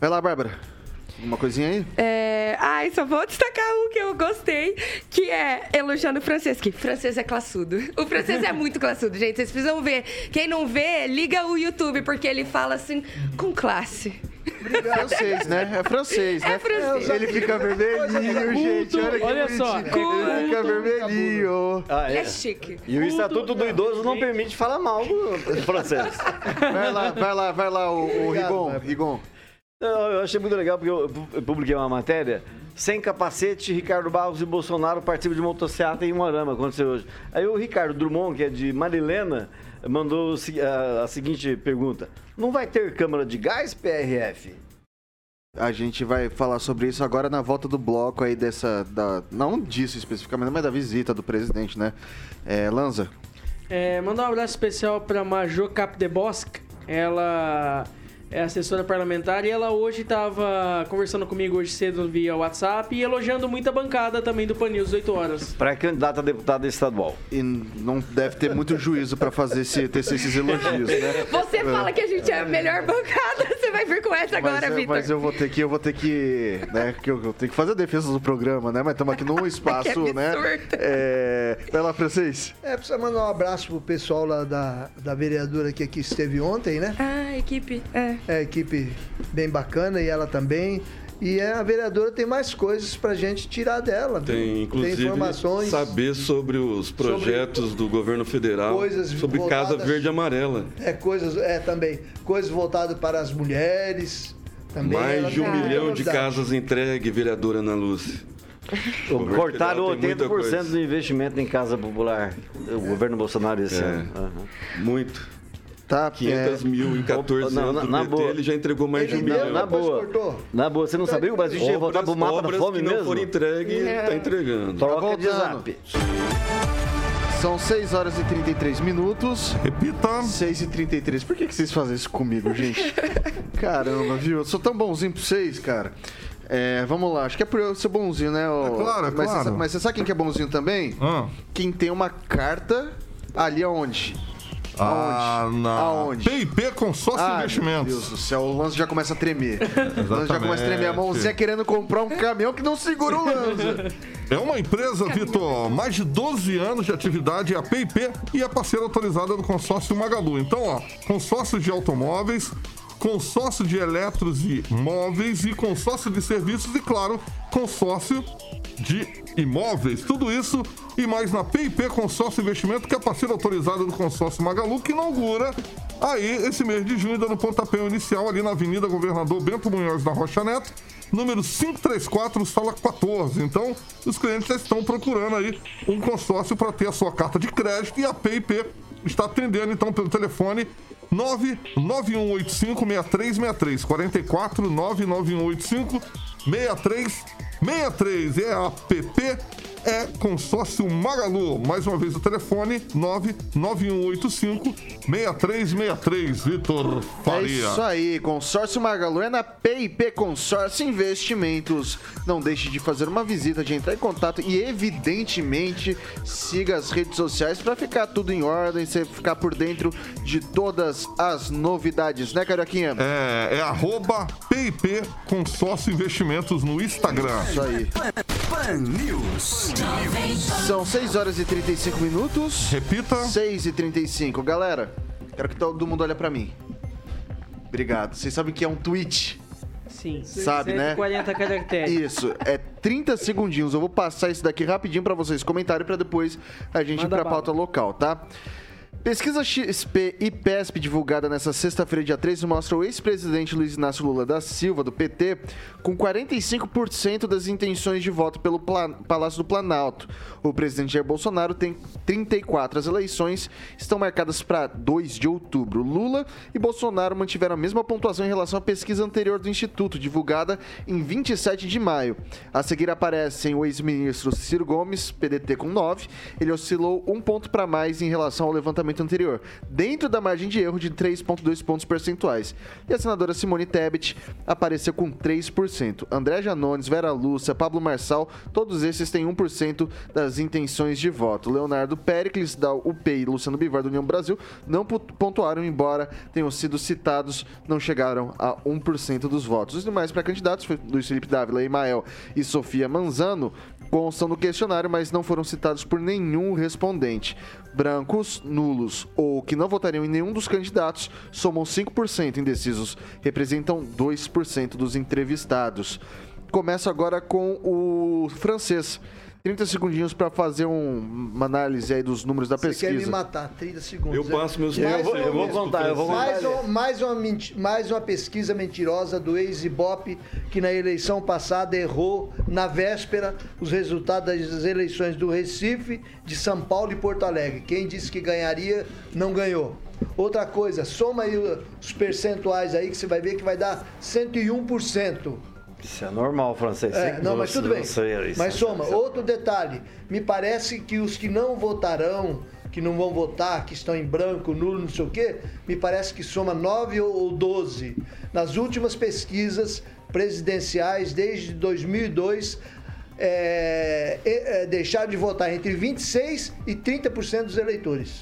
Vai lá, Bárbara. Uma coisinha aí? É... Ai, só vou destacar um que eu gostei, que é elogiando o francês, que francês é classudo. O francês é muito classudo, gente. Vocês precisam ver. Quem não vê, liga o YouTube, porque ele fala assim, com classe. Obrigado. Francês, né? É francês, né? É francês. Ele fica vermelhinho, gente. Olha, Olha só. Ele fica vermelhinho. Ah, é. é chique. E o Estatuto do Idoso não permite falar mal do francês. Vai lá, vai lá, vai lá, o, o Rigon. Rigon. Não, eu achei muito legal porque eu publiquei uma matéria. Sem capacete, Ricardo Barros e Bolsonaro participam de motocicleta em Moarama, aconteceu hoje. Aí o Ricardo Drummond, que é de Marilena, mandou a, seguinte pergunta: Não vai ter câmara de gás, PRF? A gente vai falar sobre isso agora na volta do bloco aí dessa. Da, não disso especificamente, mas da visita do presidente, né? É, Lanza. É, mandar um abraço especial para Major Capdebosque. Ela é assessora parlamentar, e ela hoje estava conversando comigo hoje cedo via WhatsApp e elogiando muito a bancada também do Pan News 8 horas. Pré-candidata a deputada estadual. E não deve ter muito juízo para fazer esse, ter esses elogios, né? Você fala que a gente é a melhor bancada, você vai vir com essa agora, Vitor. Mas eu vou ter que, eu vou ter que, né, que eu, eu tenho que fazer a defesa do programa, né? Mas estamos aqui num espaço, né? É... Vai lá, francês. É, precisa mandar um abraço pro pessoal lá da, da vereadora que aqui esteve ontem, né? Ah, equipe, é. É, equipe bem bacana e ela também. E a vereadora tem mais coisas para gente tirar dela. Tem, inclusive, tem informações saber sobre os projetos sobre do governo federal, sobre voltadas, Casa Verde e Amarela. É, coisas, é também, coisas voltadas para as mulheres. Também mais de um milhão de casas entregue, vereadora Ana Lúcia. Cortaram 80% do investimento em casa popular. O governo Bolsonaro esse é, ano. Uhum. Muito. Tá, 500 é... mil em 14 não, anos na, na boa. ele já entregou mais ele de um milhão. Na boa. Na boa, você não sabia que o Brasil tinha voltado pro mapa da fome que mesmo? não for entregue, é. tá entregando. Troca tá de zap. São 6 horas e 33 minutos. Repita. 6 e 33. Por que, que vocês fazem isso comigo, gente? Caramba, viu? Eu sou tão bonzinho pra vocês, cara. É, vamos lá, acho que é por eu ser bonzinho, né? É claro, é mas, claro. Você, mas você sabe quem que é bonzinho também? Ah. Quem tem uma carta ali aonde? Ah, na Aonde? PIP Consórcio ah, Investimentos. Meu Deus do céu, o Lança já começa a tremer. o Lança já começa a tremer a mãozinha querendo comprar um caminhão que não segura o Lança. É uma empresa, Vitor, mais de 12 anos de atividade, é a PIP e é parceira autorizada do consórcio Magalu. Então, ó, consórcio de automóveis, consórcio de eletros e móveis e consórcio de serviços e, claro, consórcio de imóveis. Tudo isso e mais na PIP Consórcio Investimento, que é parceira autorizada do consórcio Magalu, que inaugura aí esse mês de junho, dando pontapé inicial ali na Avenida Governador Bento Munhoz, na Rocha Neto, número 534, sala 14. Então, os clientes já estão procurando aí um consórcio para ter a sua carta de crédito e a PIP está atendendo então pelo telefone 99185-6363. 44 99185 6363. É a PP é consórcio Magalu. Mais uma vez o telefone 99185-6363. Vitor Faria. É isso aí, consórcio Magalu é na PIP Consórcio Investimentos. Não deixe de fazer uma visita, de entrar em contato e, evidentemente, siga as redes sociais para ficar tudo em ordem, você ficar por dentro de todas as novidades, né, Carioquinha? É, é arroba PIP Consórcio Investimentos no Instagram. Isso aí. Pan News. São 6 horas e 35 minutos. Repita. 6 e 35. Galera, quero que todo mundo olhe pra mim. Obrigado. Vocês sabem que é um tweet? Sim. Sabe, né? 140 caracteres. Isso, é 30 segundinhos. Eu vou passar isso daqui rapidinho pra vocês comentarem pra depois a gente Manda ir pra bala. pauta local, tá? Pesquisa XP e PESP divulgada nesta sexta-feira, dia 13, mostra o ex-presidente Luiz Inácio Lula da Silva, do PT, com 45% das intenções de voto pelo Palácio do Planalto. O presidente Jair Bolsonaro tem 34. As eleições estão marcadas para 2 de outubro. Lula e Bolsonaro mantiveram a mesma pontuação em relação à pesquisa anterior do Instituto, divulgada em 27 de maio. A seguir aparecem o ex-ministro Ciro Gomes, PDT com 9. Ele oscilou um ponto para mais em relação ao levantamento anterior, dentro da margem de erro de 3,2 pontos percentuais. E a senadora Simone Tebet apareceu com 3%. André Janones, Vera Lúcia, Pablo Marçal, todos esses têm 1% das intenções de voto. Leonardo Pericles, da UP e Luciano Bivar, da União Brasil, não pontuaram, embora tenham sido citados, não chegaram a 1% dos votos. Os demais pré-candidatos, Luiz Felipe Dávila, Emael e Sofia Manzano, constam no questionário, mas não foram citados por nenhum respondente. Brancos, nulos ou que não votariam em nenhum dos candidatos somam 5%. Indecisos representam 2% dos entrevistados. Começo agora com o francês. 30 segundinhos para fazer um- uma análise aí dos números da Você pesquisa. quer me matar? 30 segundos. Eu passo meus Mais eu vou- uma- eu vou contar, eu vou mais, contar. um- mais, uma, menti- mais uma pesquisa mentirosa do ex-Ibope, que na eleição passada errou, na véspera, os resultados das eleições do Recife, de São Paulo e Porto Alegre. Quem disse que ganharia, não ganhou. Outra coisa, soma aí os percentuais aí, que você vai ver que vai dar 101%. Isso é normal, francês. É, não, mas tudo bem. isso Mas é- soma, é- outro detalhe. Me parece que os que não votarão, que não vão votar, que estão em branco, nulo, não sei o quê, me parece que soma 9 ou 12. Nas últimas pesquisas presidenciais, desde 2002, é, é, é, deixaram de votar entre 26% e 30% dos eleitores.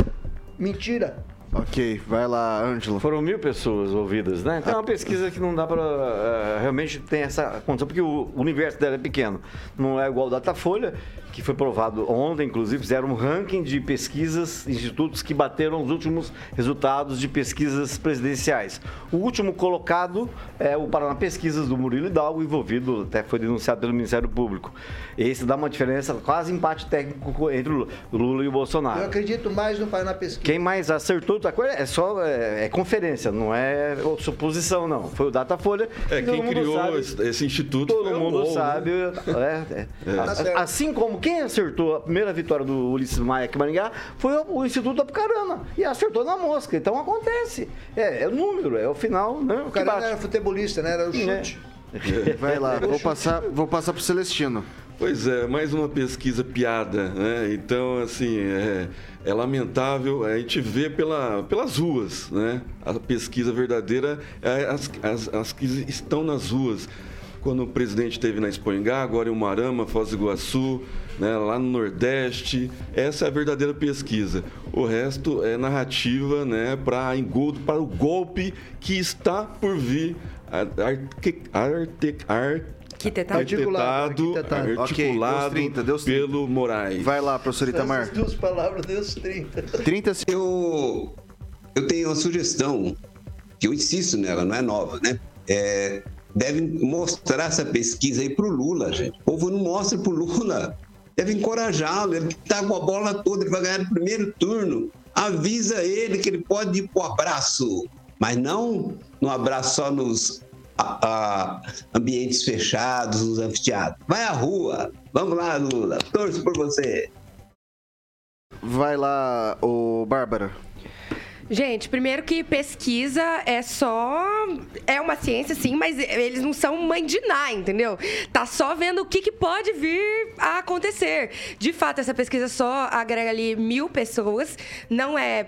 Mentira. Ok, vai lá, Ângelo. Foram mil pessoas ouvidas, né? Então é uma pesquisa que não dá para realmente tem essa condição, porque o universo dela é pequeno. Não é igual o Datafolha, que foi provado ontem, inclusive, fizeram um ranking de pesquisas, institutos que bateram os últimos resultados de pesquisas presidenciais. O último colocado é o Paraná Pesquisas do Murilo Hidalgo, envolvido, até foi denunciado pelo Ministério Público. Esse dá uma diferença, quase empate técnico entre o Lula e o Bolsonaro. Eu acredito mais no Paraná Pesquisa. Quem mais acertou outra coisa é só é, é conferência, não é suposição, não. Foi o Datafolha. É, e todo quem criou sabe- esse, esse instituto Todo mundo né? sabe. é, é. É. A- Tá. Assim como quem acertou a primeira vitória do Ulisses Maia aqui em Maringá foi o, o Instituto Apucarana. E acertou na mosca. Então acontece. É, é o número, é o final, né? O que cara era futebolista, né? Era o chute. Vai lá, vou passar, vou passar pro Celestino. Pois é, mais uma pesquisa piada, né? Então, assim, é, é lamentável, a gente vê pela, pelas ruas, né? A pesquisa verdadeira é as, as, as que estão nas ruas. Quando o presidente esteve na Expoingá, agora em Umarama, Foz do Iguaçu, né, lá no Nordeste, essa é a verdadeira pesquisa. O resto é narrativa né, para engodo, para o golpe que está por vir. Ar- arque- arte- ar- Arquitetado. arquitetado, articulado os 30, deu os 30. pelo Moraes. Vai lá, professor Itamar. Essas duas palavras deu os 30. 30 segundos. Eu, eu tenho uma sugestão, que eu insisto nela, não é nova, né? É, deve mostrar essa pesquisa aí pro Lula, gente. O povo não mostra pro Lula. Deve encorajá-lo, ele tá com a bola toda, ele vai ganhar no primeiro turno. Avisa ele que ele pode ir pro abraço, mas não no abraço só nos a, a ambientes fechados, nos anfiteatros. Vai à rua. Vamos lá, Lula. Torço por você. Vai lá, o Bárbara. Gente, primeiro que pesquisa é só. É uma ciência, sim, mas eles não são mãe de nada, entendeu? Tá só vendo o que, que pode vir a acontecer. De fato, essa pesquisa só agrega ali mil pessoas. Não é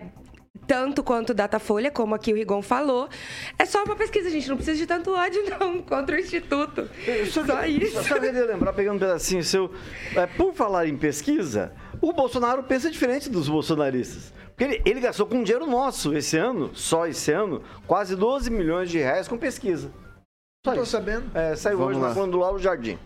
tanto quanto o Datafolha, como aqui o Rigon falou. É só uma pesquisa, gente. Não precisa de tanto ódio, não, contra o Instituto. Só, só isso. Só queria lembrar, pegando um pedacinho seu. É, por falar em pesquisa, o Bolsonaro pensa diferente dos bolsonaristas. Porque ele, ele, gastou com dinheiro nosso esse ano, só esse ano, quase 12 milhões de reais com pesquisa. Só Tô sabendo. É, saiu Vamos hoje lá. na conta do Lauro Jardim.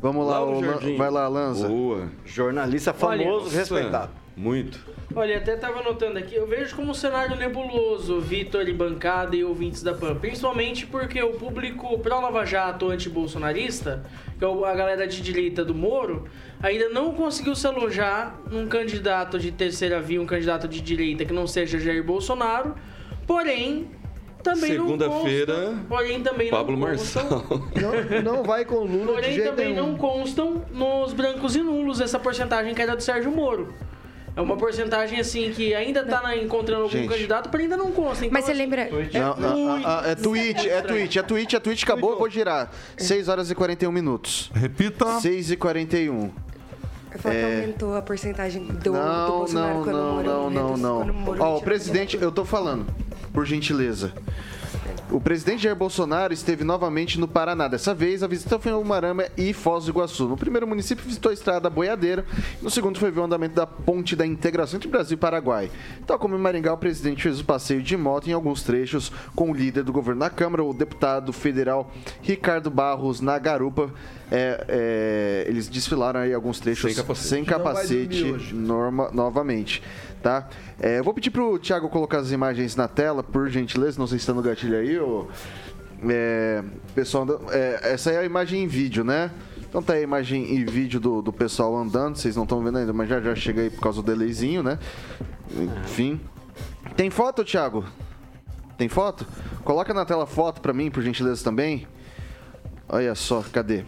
Vamos lá, Lauro Jardim. vai lá, Lanza. Boa. Jornalista famoso, Olha, respeitado. Muito. Olha, até estava anotando aqui, eu vejo como um cenário nebuloso, Vitor e bancada e ouvintes da PAN. Principalmente porque o público pró-Lava Jato anti-bolsonarista, que é a galera de direita do Moro, ainda não conseguiu se alojar num candidato de terceira via, um candidato de direita que não seja Jair Bolsonaro. Porém, também Segunda-feira, porém também Pablo não Marçal. Não, não vai com Lula porém, de jeito também nenhum. não constam nos brancos e nulos essa porcentagem que era do Sérgio Moro. É uma porcentagem assim que ainda tá encontrando algum Gente. candidato, porém ainda não consta. Então, Mas você assim, lembra. É Não, ah, ah, é tweet, é tweet, é tweet, é tweet, acabou, eu vou girar. 6 horas e 41 minutos. Repita. 6 e 41. Foi que aumentou a porcentagem do, do Não, Bolsonaro não, quando não, Moro não, não, quando o não. Moro Ó, o presidente, eu tô falando, por gentileza. O presidente Jair Bolsonaro esteve novamente no Paraná. Dessa vez, a visita foi em Umarama e Foz do Iguaçu. No primeiro município, visitou a estrada Boiadeira. No segundo, foi ver o andamento da ponte da integração entre Brasil e Paraguai. Tal como em Maringá, o presidente fez o passeio de moto em alguns trechos com o líder do governo na Câmara, o deputado federal Ricardo Barros, na garupa. É, é, eles desfilaram aí alguns trechos Sem capacete. sem capacete norma- novamente, tá? É, eu vou pedir pro Thiago colocar as imagens na tela, por gentileza, não sei se está no gatilho aí, ô, é, pessoal, é, essa é a imagem em vídeo, né? Então tá aí a imagem e vídeo do, do pessoal andando, vocês não estão vendo ainda, mas já já chega aí por causa do delayzinho, né? Enfim. Tem foto, Thiago? Tem foto? Coloca na tela foto pra mim, por gentileza, também. Olha só, cadê?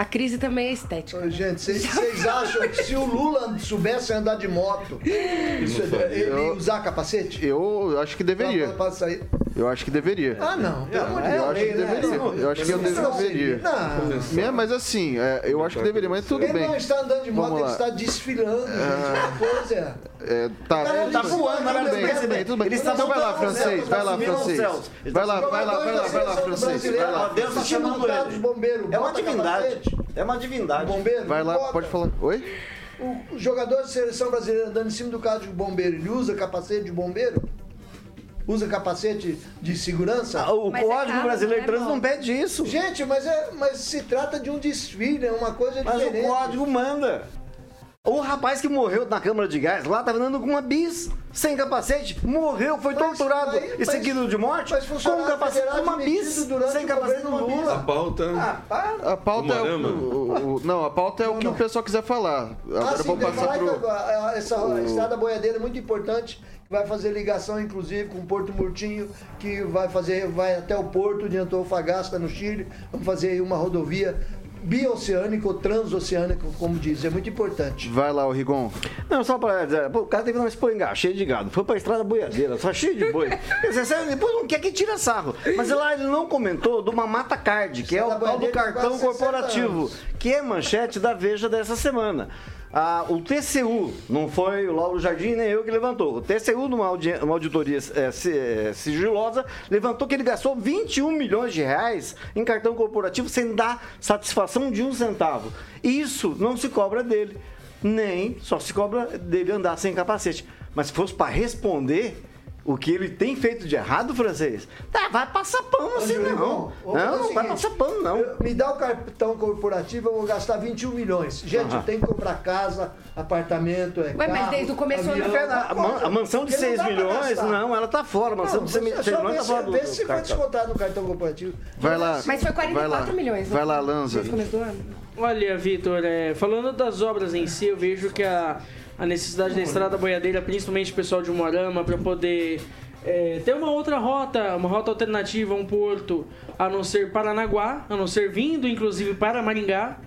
A crise também é estética. Ô, Gente, vocês acham que se o Lula soubesse andar de moto, isso é- ele ia usar capacete? Eu acho que deveria. Pra- pra sair? Eu acho que deveria. Ah, não. Pelo amor de Eu Deus. acho que né? deveria. Eu acho que eu deveria. Não. É, mas assim, é, eu acho que deveria, mas tudo Ele bem. não está andando de moto, ele está desfilando, gente. Uma coisa é. É, tá, Ele tá voando, tudo mas bem, pensa tudo bem, tudo bem. Ele está Então vai lá, francês, vai lá, tá francês. Ele Vai tá lá, vai lá, vai lá, vai lá, francês. Vai lá. Deus tá chamando ele. Bombeiro, É uma divindade. É uma divindade. Bombeiro, Vai lá, bota. pode falar. Oi? O jogador de seleção brasileira andando em cima do carro de bombeiro, ele usa capacete de bombeiro? Usa capacete de segurança? Ah, O Mas é Código caro, Brasileiro de né, Trânsito não pede isso. Gente, mas, é, mas se trata de um desfile, é uma coisa Mas diferente. o código manda. O rapaz que morreu na Câmara de Gás lá tava andando com uma bis, sem capacete, morreu, foi Mas- torturado mas- e seguido de morte mas com funcionário capacete uma bis, sem o capacete no Lula. A pauta. Ah, para. A pauta é o, o- o- Não, a pauta é o que o pessoal quiser falar. Agora Ah, sim, vou passar pro. a- a- essa estrada boiadeira é muito importante, que vai fazer ligação, inclusive, com o Porto Murtinho, que vai fazer, vai até o porto de Antofagasta, no Chile. Vamos fazer aí uma rodovia bioceânica ou transoceânica, como diz. É muito importante. Vai lá, o Rigon. Não, só pra dizer, pô, o cara teve uma espoengar cheio de gado, foi pra estrada boiadeira, só cheio de boi. Depois não quer que tira sarro. Mas lá ele não comentou do Mamata Card, que é o tal do cartão quase 60 corporativo, anos. que é manchete da Veja dessa semana. Ah, o TCU, não foi o Lauro Jardim nem eu que levantou. O TCU, numa audi- uma auditoria é, é, sigilosa, levantou que ele gastou 21 milhões de reais em cartão corporativo sem dar satisfação de um centavo. Isso não se cobra dele. Nem só se cobra dele andar sem capacete. Mas se fosse para responder o que ele tem feito de errado, francês, tá, vai passar pano assim, não. Não, o não vai seguinte, passar pano, não. eu- Me dá o cartão corporativo, eu vou gastar 21 milhões. Gente, eu tenho que comprar casa, apartamento, é Ué, mas carro, desde o começo do avião, ano- A, man- a mansão de Porque não 6 dá pra milhões, não, ela tá fora. A mansão Não, de 6 só milhões tá vê fora se, do, vê do se foi descontado no cartão corporativo. Vai lá. Mas foi Vai 44 lá. milhões. Vai não lá? Lanza. No começo do ano. Olha, Vitor, é, falando das obras em si, eu vejo que a, a necessidade da estrada boiadeira, principalmente o pessoal de Umuarama, para poder é, ter uma outra rota, uma rota alternativa a um porto, a não ser Paranaguá, a não ser vindo inclusive para Maringá.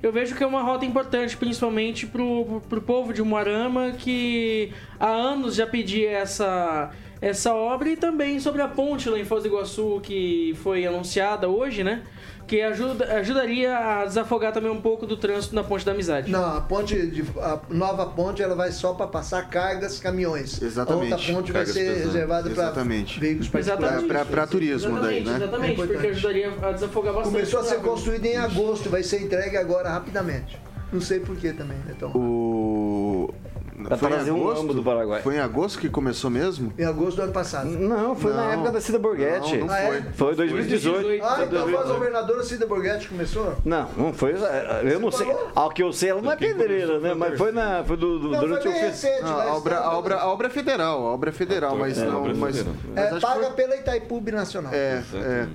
Eu vejo que é uma rota importante, principalmente para o povo de Moarama, que há anos já pedia essa, essa obra, e também sobre a ponte lá em Foz do Iguaçu, que foi anunciada hoje, né? Que ajuda, ajudaria a desafogar também um pouco do trânsito na Ponte da Amizade. Não, a ponte de, a nova ponte ela vai só para passar cargas, caminhões. Exatamente. A outra ponte cargas vai ser pesadas. reservada para Exatamente. veículos particulares. Para turismo exatamente, daí, né? Exatamente, É porque ajudaria a desafogar bastante. Começou a ser construída em agosto, vai ser entregue agora rapidamente. Não sei porquê também, né, Tom? O... Pra Foi em trazer um agosto? âmbito do Paraguai. Foi em agosto que começou mesmo? Em agosto do ano passado. Não, foi na Não. época da Cida Borghetti. Não, não Ah, é? Foi 2018. Ah, Foi então foi a 2018. governadora Cida Borghetti que começou? Não, não foi. Eu não sei. Ao que eu sei, ela não é pedreira, né? Mas foi, na, foi do, do- Não, durante foi o recente. Não, lá a, obra, a, obra, a obra é federal, a obra é federal, mas é, não. obra é mas, É, paga foi- pela Itaipu Nacional. É, é.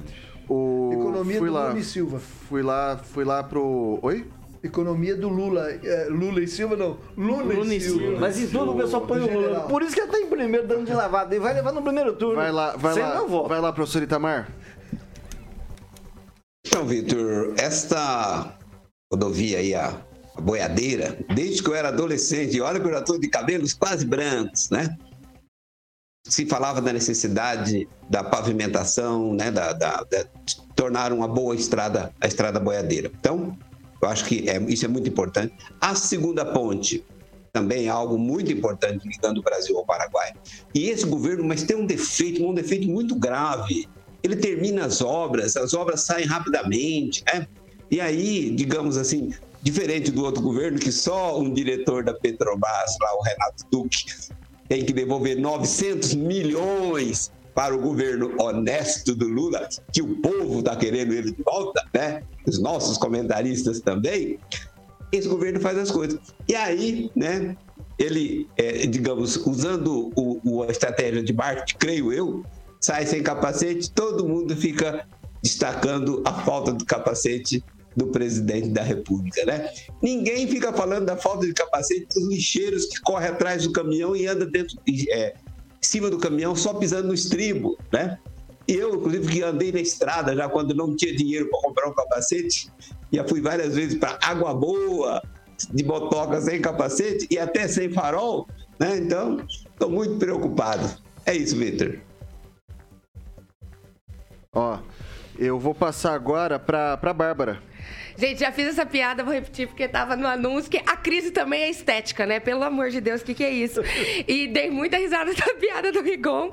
O, Economia fui do lá, e Silva. Fui lá, fui lá pro. Oi? Economia do Lula. É, Lula e Silva não. Lula, Lula e Silva. Silva. Mas em tudo o pessoal põe o. Lula. Por isso que ele tá em primeiro dando de lavada. Ele vai levar no primeiro turno. Vai lá, vai Sem lá. Vai lá, professor Itamar. Então, Vitor, esta rodovia aí, a, a boiadeira, desde que eu era adolescente, e olha que eu já estou de cabelos quase brancos, né? Se falava da necessidade da pavimentação, né? Da, da- da- de tornar uma boa estrada, a estrada boiadeira. Então, eu acho que é- isso é muito importante. A segunda ponte, também é algo muito importante ligando o Brasil ao Paraguai. E esse governo, mas tem um defeito, um defeito muito grave. Ele termina as obras, as obras saem rapidamente, né? E aí, digamos assim, diferente do outro governo, que só um diretor da Petrobras, lá o Renato Duque, tem que devolver 900 milhões para o governo honesto do Lula, que o povo está querendo ele de volta, né? Os nossos comentaristas também esse governo faz as coisas. E aí, né, ele, é, digamos, usando o, a estratégia de marketing, creio eu, sai sem capacete, todo mundo fica destacando a falta do capacete do presidente da República, né? Ninguém fica falando da falta de capacete dos lixeiros que correm atrás do caminhão e anda dentro, é, em cima do caminhão só pisando no estribo, né? E eu, inclusive, que andei na estrada já quando não tinha dinheiro para comprar um capacete, já fui várias vezes para Água Boa, de motoca sem capacete e até sem farol, né? Então, estou muito preocupado. É isso, Victor. Ó, eu vou passar agora pra, pra Bárbara. Gente, já fiz essa piada, vou repetir porque tava no anúncio, que a crise também é estética, né? Pelo amor de Deus, o que, que é isso? E dei muita risada da piada do Rigon.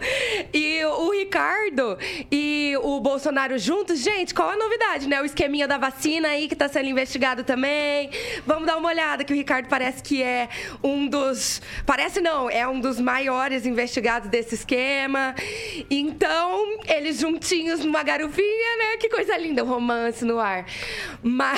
E o Ricardo e o Bolsonaro juntos, gente, qual a novidade, né? O esqueminha da vacina aí que tá sendo investigado também. Vamos dar uma olhada, que o Ricardo parece que é um dos. Parece não, é um dos maiores investigados desse esquema. Então, eles juntinhos numa garufinha, né? Que coisa linda, um romance no ar. Mas,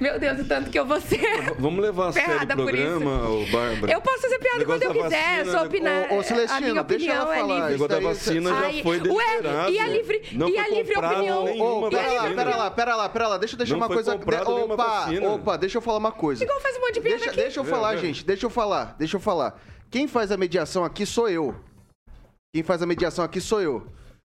meu Deus, o tanto que eu vou ser. Vamos levar a sério o ferrada por isso. programa, ô Bárbara? Eu posso fazer piada quando eu quiser, vacina, eu sou né? opinar. Ô, ô, Celestino, deixa ela é falar. O livre. negócio da vacina Ai, já foi ué, deliberado. e a livre- não e a livre opinião? Ô, pera lá, pera lá, pera lá, pera lá. Deixa eu deixar Não uma coisa. opa, opa, deixa eu falar uma coisa. Igual faz um monte de piada Deixa, aqui. deixa eu falar, gente. Deixa eu falar. Deixa eu falar. Quem faz a mediação aqui sou eu. Quem faz a mediação aqui sou eu.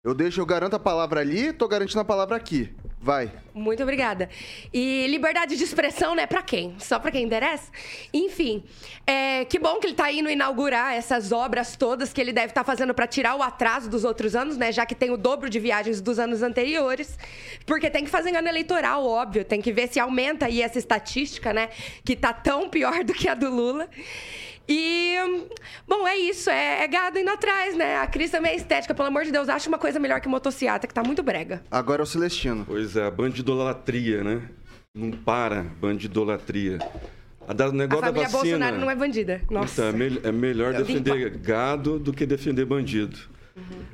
Eu deixo, eu garanto a palavra ali, tô garantindo a palavra aqui. Vai. Muito obrigada. E liberdade de expressão, né? Pra quem? Só pra quem interessa? Enfim, é, que bom que ele tá indo inaugurar essas obras todas que ele deve estar fazendo pra tirar o atraso dos outros anos, né? Já que tem o dobro de viagens dos anos anteriores. Porque tem que fazer ano eleitoral, óbvio. Tem que ver se aumenta aí essa estatística, né? Que tá tão pior do que a do Lula. E, bom, é isso. É, é gado indo atrás, né? A Cris também é estética. Pelo amor de Deus, acha uma coisa melhor que motociata, que tá muito brega. Agora é o Celestino. Pois é, a bandidolatria, né? Não para, bandidolatria. A da, o A negócio da família vacina. Bolsonaro não é bandida. Nossa. Então, é, mel- é melhor defender gado do que defender bandido.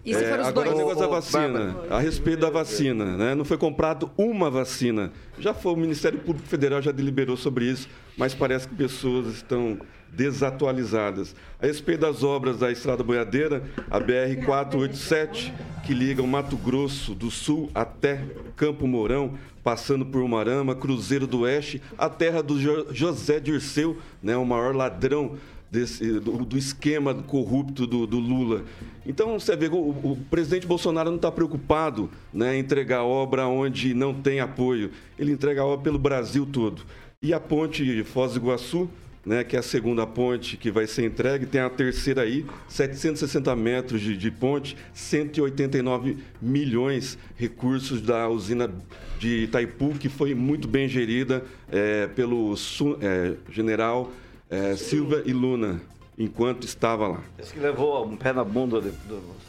E se É, for os agora dois? o negócio da vacina, a respeito da vacina, né? Não foi comprado uma vacina. Já foi, o Ministério Público Federal já deliberou sobre isso, mas parece que pessoas estão desatualizadas. A respeito das obras da Estrada Boiadeira, a BR 487, que liga o Mato Grosso do Sul até Campo Mourão, passando por Umarama, Cruzeiro do Oeste, a terra do Jo- José Dirceu, né, o maior ladrão desse, do, do esquema corrupto do, do, Lula. Então, você vê, o, o presidente Bolsonaro não está preocupado né, em entregar obra onde não tem apoio. Ele entrega obra pelo Brasil todo. E a ponte Foz do Iguaçu, né, que é a segunda ponte que vai ser entregue, tem a terceira aí, 760 metros de, de ponte, 189 milhões recursos da usina de Itaipu, que foi muito bem gerida é, pelo é, general é, Silva e Luna, enquanto estava lá. Esse que levou um pé na bunda do...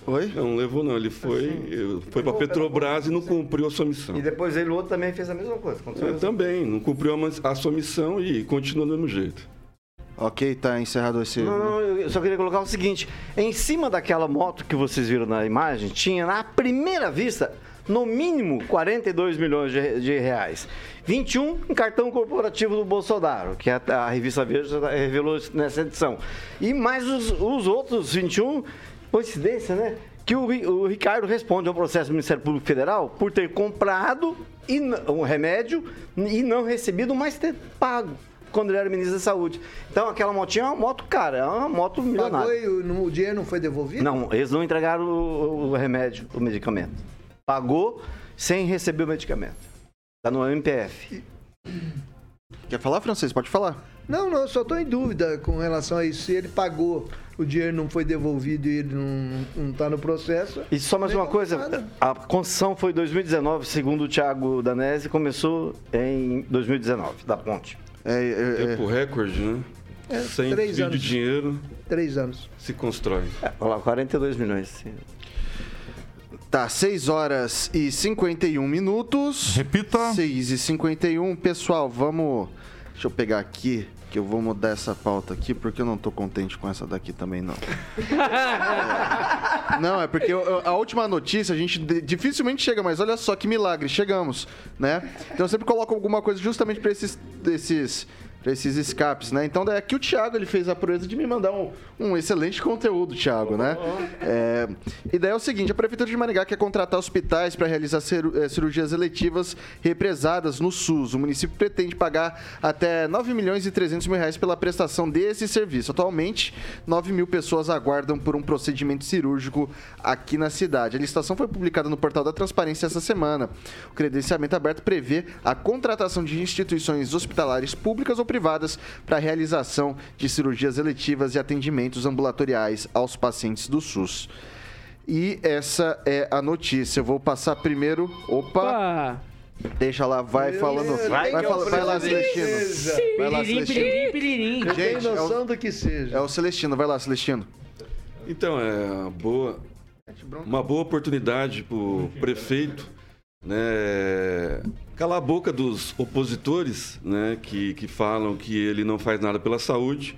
Oi? Não, levou não, ele foi, assim, foi para Petrobras e não cumpriu a sua missão. E depois ele, o outro também fez a mesma coisa. É, também, não cumpriu a sua missão e continua do mesmo jeito. Ok, tá encerrado esse. Não, não, eu só queria colocar o seguinte: em cima daquela moto que vocês viram na imagem, tinha na primeira vista, no mínimo 42 milhões de, de reais. 21 em cartão corporativo do Bolsonaro, que a, a revista Veja revelou nessa edição. E mais os, os outros 21, coincidência, né? Que o, o Ricardo responde ao processo do Ministério Público Federal por ter comprado e, um remédio e não recebido, mas ter pago quando ele era ministro da Saúde. Então aquela motinha é uma moto cara, é uma moto milionária. Pagou e o, o dinheiro não foi devolvido? Não, eles não entregaram o, o remédio, o medicamento. Pagou sem receber o medicamento. Está no MPF. Quer falar, francês? Pode falar. Não, não, só estou em dúvida com relação a isso. Se ele pagou, o dinheiro não foi devolvido e ele não está no processo. E só mais uma coisa: nada. a construção foi em 2019, segundo o Thiago Danese, começou em 2019, da ponte. É, é, Tempo é. recorde, né? É, Sem três anos. de dinheiro. Três anos. Se constrói. É, olha lá, 42 milhões. Sim. Tá, 6 horas e 51 minutos. Repita. 6 e 51. Pessoal, vamos. Deixa eu pegar aqui, que eu vou mudar essa pauta aqui, porque eu não tô contente com essa daqui também, não. é. Não, é porque eu, a última notícia a gente dificilmente chega, mas olha só que milagre, chegamos, né? Então eu sempre coloco alguma coisa justamente para esses, esses para esses escapes, né? Então daí aqui o Thiago ele fez a proeza de me mandar um, um excelente conteúdo, Thiago, né? É, e daí é o seguinte, a Prefeitura de Maringá quer contratar hospitais para realizar eh, cirurgias eletivas represadas no SUS. O município pretende pagar até 9 milhões e 300 mil reais pela prestação desse serviço. Atualmente, 9 mil pessoas aguardam por um procedimento cirúrgico aqui na cidade. A licitação foi publicada no portal da Transparência essa semana. O credenciamento aberto prevê a contratação de instituições hospitalares públicas ou privadas para a realização de cirurgias eletivas e atendimentos ambulatoriais aos pacientes do SUS. E essa é a notícia. Eu vou passar primeiro. Opa! Opa. Deixa lá, vai falando. Vai, vai, fala, vai lá, Celestino. Vai lá, Celestino. Gente, tem noção é o, do que seja. É o Celestino, vai lá, Celestino. Então, é boa, uma boa oportunidade para o prefeito né, calar a boca dos opositores, né, que, que falam que ele não faz nada pela saúde,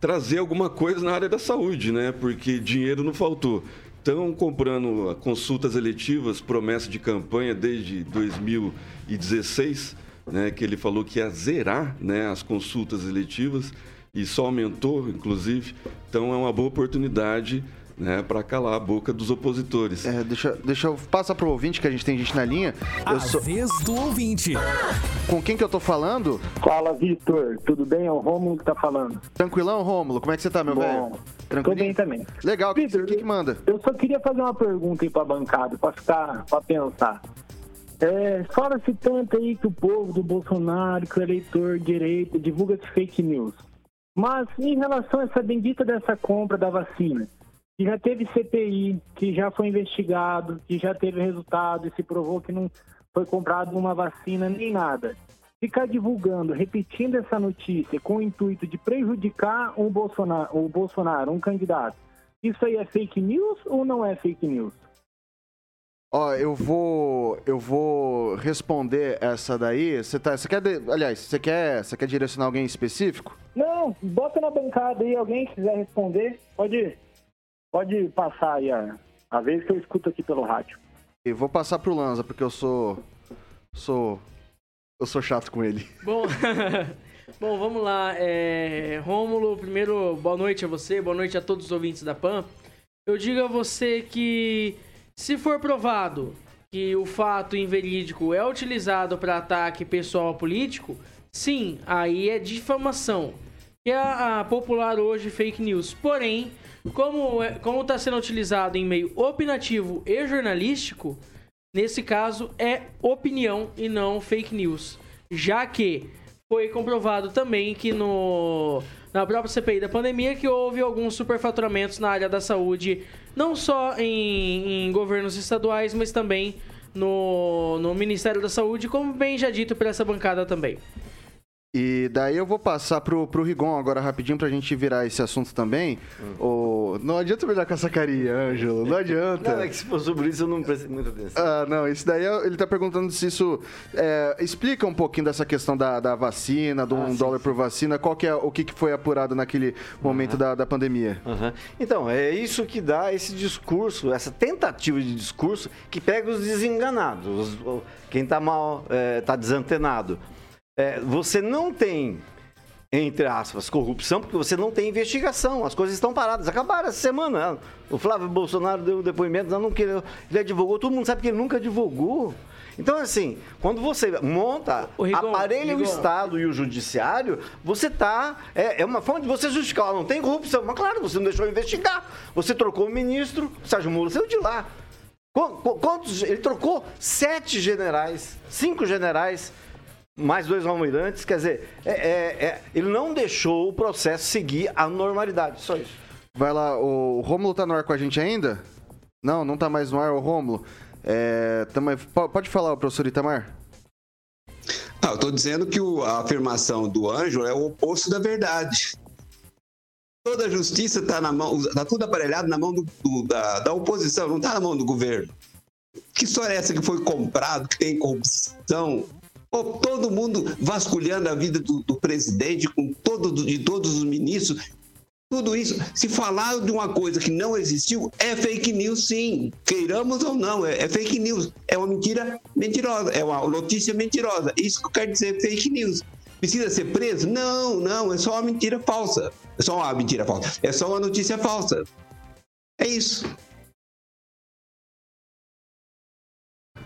trazer alguma coisa na área da saúde, né, porque dinheiro não faltou. Estão comprando consultas eletivas, promessa de campanha desde 2016, né, que ele falou que ia zerar né, as consultas eletivas e só aumentou, inclusive. Então é uma boa oportunidade né, para calar a boca dos opositores. É, deixa, deixa eu passar pro ouvinte, que a gente tem gente na linha. Eu a sou... vez do ouvinte. Com quem que eu tô falando? Fala, Vitor. Tudo bem? É o Rômulo que tá falando. Tranquilão, Rômulo? Como é que você tá, meu Bom, velho? Tranquilo? Tô bem também. Legal. Vitor, o que, que, manda? Eu só queria fazer uma pergunta aí pra bancada, pra ficar, pra pensar. É, Fala-se tanto aí que o povo do Bolsonaro, que o eleitor direito divulga fake news. Mas em relação a essa bendita dessa compra da vacina, que já teve CPI, que já foi investigado, que já teve resultado e se provou que não foi comprado uma vacina nem nada. Ficar divulgando, repetindo essa notícia com o intuito de prejudicar um Bolsonaro, o Bolsonaro, um candidato, isso aí é fake news ou não é fake news? Ó, eu vou eu vou responder essa daí. Você tá, você quer, aliás, você quer, você quer direcionar alguém específico? Não, bota na bancada aí alguém que quiser responder. Pode ir. Pode passar aí a, a vez que eu escuto aqui pelo rádio. Eu vou passar pro Lanza, porque eu sou. sou. Eu sou chato com ele. Bom, bom vamos lá. É, Rômulo, primeiro, boa noite a você, boa noite a todos os ouvintes da PAN. Eu digo a você que, se for provado que o fato inverídico é utilizado para ataque pessoal político, sim, aí é difamação. que é a, a popular hoje fake news. Porém, como é- como está sendo utilizado em meio opinativo e jornalístico, nesse caso é opinião e não fake news, já que foi comprovado também que no na própria CPI da pandemia que houve alguns superfaturamentos na área da saúde, não só em, em governos estaduais, mas também no, no Ministério da Saúde, como bem já dito por essa bancada também. E daí eu vou passar pro, pro Rigon agora rapidinho pra gente virar esse assunto também. O... Não adianta olhar com essa carinha, Ângelo. Não adianta. Não, é que se for sobre isso eu não prestei muita atenção. Ah, não, isso daí é- ele tá perguntando se isso é, explica um pouquinho dessa questão da, da vacina, do um dólar por vacina, qual que é o que, que foi apurado naquele momento da, da pandemia. Aham. Então, é isso que dá esse discurso, essa tentativa de discurso que pega os desenganados, os- quem está mal, está desantenado. É, você não tem, entre aspas, corrupção, porque você não tem investigação, as coisas estão paradas. Acabaram essa semana. O Flávio Bolsonaro deu depoimento, não, queria, ele advogou, todo mundo sabe que ele nunca divulgou. Então, assim, quando você monta, Ô, Rigon, aparelha o. Estado e o Judiciário, você tá. É, é uma forma de você justificar. Não tem corrupção. Mas claro, você não deixou investigar. Você trocou o ministro, o Sérgio Moro saiu de lá. Qu- qu- Quantos? Ele trocou sete generais, cinco generais, mais dois almirantes. Quer dizer, é- é- é- ele não deixou o processo seguir a normalidade. Só isso. Vai lá, o Rômulo tá no ar com a gente ainda? Não, não tá mais no ar, o Rômulo. É, tamo- pode falar, professor Itamar? Ah, eu estou dizendo que o- a afirmação do anjo é o oposto da verdade. Toda a justiça está na mão, está tudo aparelhado na mão do- do- da, da oposição, não está na mão do governo. Que história é essa que foi comprado, que tem corrupção? Todo mundo vasculhando a vida do, do presidente, com todo, de todos os ministros. Tudo isso, se falar de uma coisa que não existiu, é fake news, sim. Queiramos ou não, é, é fake news. É uma mentira mentirosa, é uma notícia mentirosa. Isso que eu quero dizer fake news. Precisa ser preso? Não, não, é só uma mentira falsa. É só uma mentira falsa. É só uma notícia falsa. É isso.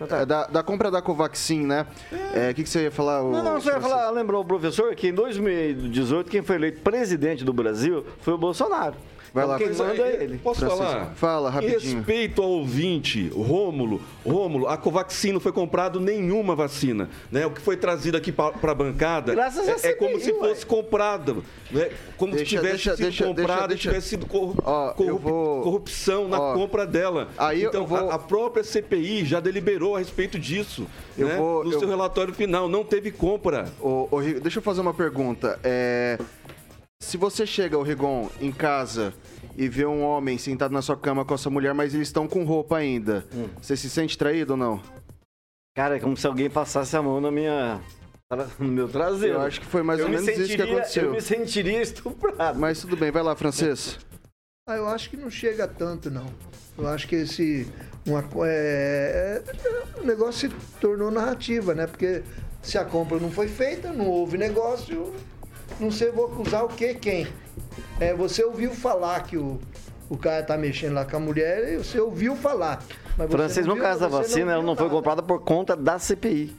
É, da, da compra da Covaxin, né? É, O que, que você ia falar? o- Não, não, você ia falar, lembrou o professor que em 2018 quem foi eleito presidente do Brasil foi o Bolsonaro. Vai lá, quem manda é ele. Posso Francisco, falar? fala, rapidinho. Respeito ao ouvinte, Rômulo, Rômulo, a Covaxin não foi comprado nenhuma vacina. Né? O que foi trazido aqui para a bancada Graças a é, é como CPI, se ué. fosse comprado. Né? Como Deixa- se tivesse deixa- sido deixa- comprado deixa- e tivesse sido Ó, eu corrup- vou- corrupção na ó, compra dela. aí eu então, vou- a, a própria CPI já deliberou a respeito disso. Eu né? vou- no eu- seu relatório final, não teve compra. Ô, ô, deixa eu fazer uma pergunta. É, se você chega, o Rigon, em casa e vê um homem sentado na sua cama com a sua mulher, mas eles estão com roupa ainda, você se sente traído ou não? Cara, é como se alguém passasse a mão na minha, no meu traseiro. Eu acho que foi mais Eu ou me menos isso que sentiria- aconteceu. Eu me sentiria estuprado. Mas tudo bem, vai lá, francês. Ah, eu acho que não chega tanto, não. Eu acho que esse. Uma, é, é- o negócio se tornou narrativa, né? Porque se a compra não foi feita, não houve negócio, não sei, vou acusar o quê? Quem? É, você ouviu falar que o, o cara tá mexendo lá com a mulher, e você ouviu falar. Mas não no caso da vacina, ela viu não foi nada. comprada por conta da CPI.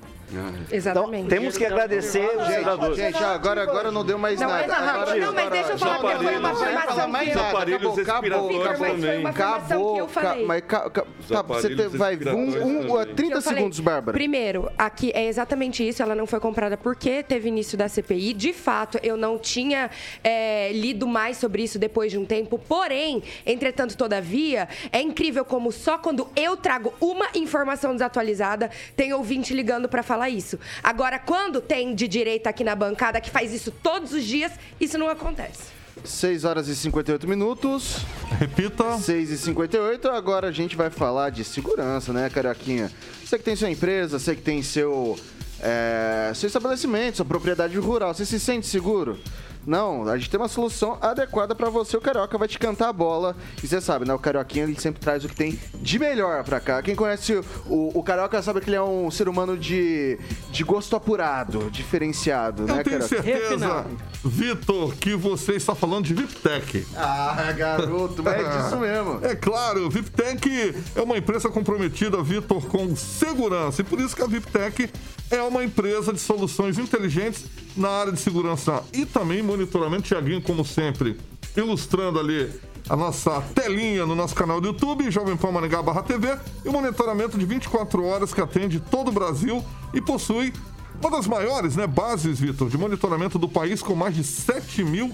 Exatamente. Então, temos que agradecer os Gente, senadores. gente, agora, agora não deu mais Não, nada. é. Agora, Não, mas deixa eu falar, porque foi uma falar mais que eu- aparelhos Acabou, acabou, respiratórios acabou. Que eu falei. mas ca- ca- Os tá, você te- vai um, um, respiratórios também. 30 Eu falei, segundos, Bárbara. Primeiro, aqui é exatamente isso. Ela não foi comprada porque teve início da CPI. De fato, eu não tinha é, lido mais sobre isso depois de um tempo. Porém, entretanto, todavia, é incrível como só quando eu trago uma informação desatualizada tem ouvinte ligando pra falar isso. Agora, quando tem de direita aqui na bancada que faz isso todos os dias, isso não acontece. 6 horas e 58 minutos. Repita. 6 e 58 agora a gente vai falar de segurança, né, Carioquinha? Você que tem sua empresa, você que tem seu, é, seu estabelecimento, sua propriedade rural, você se sente seguro? Não, a gente tem uma solução adequada pra você. O Carioca vai te cantar a bola. E você sabe, né? O Carioquinha ele sempre traz o que tem de melhor pra cá. Quem conhece o, o Carioca sabe que ele é um ser humano de, de gosto apurado, diferenciado, né, Eu tenho Carioca? certeza, Vitor, que você está falando de VIPTEC. Ah, garoto, mas é disso mesmo. É claro, o VIPTEC é uma empresa comprometida, Vitor, com segurança. E por isso que a VIPTEC é uma empresa de soluções inteligentes na área de segurança e também monitoramento. Tiaguinho, como sempre, ilustrando ali a nossa telinha no nosso canal do YouTube, Jovem Pan Maringá barra TV, e o monitoramento de 24 horas que atende todo o Brasil e possui uma das maiores né, bases, Vitor, de monitoramento do país, com mais de 7 mil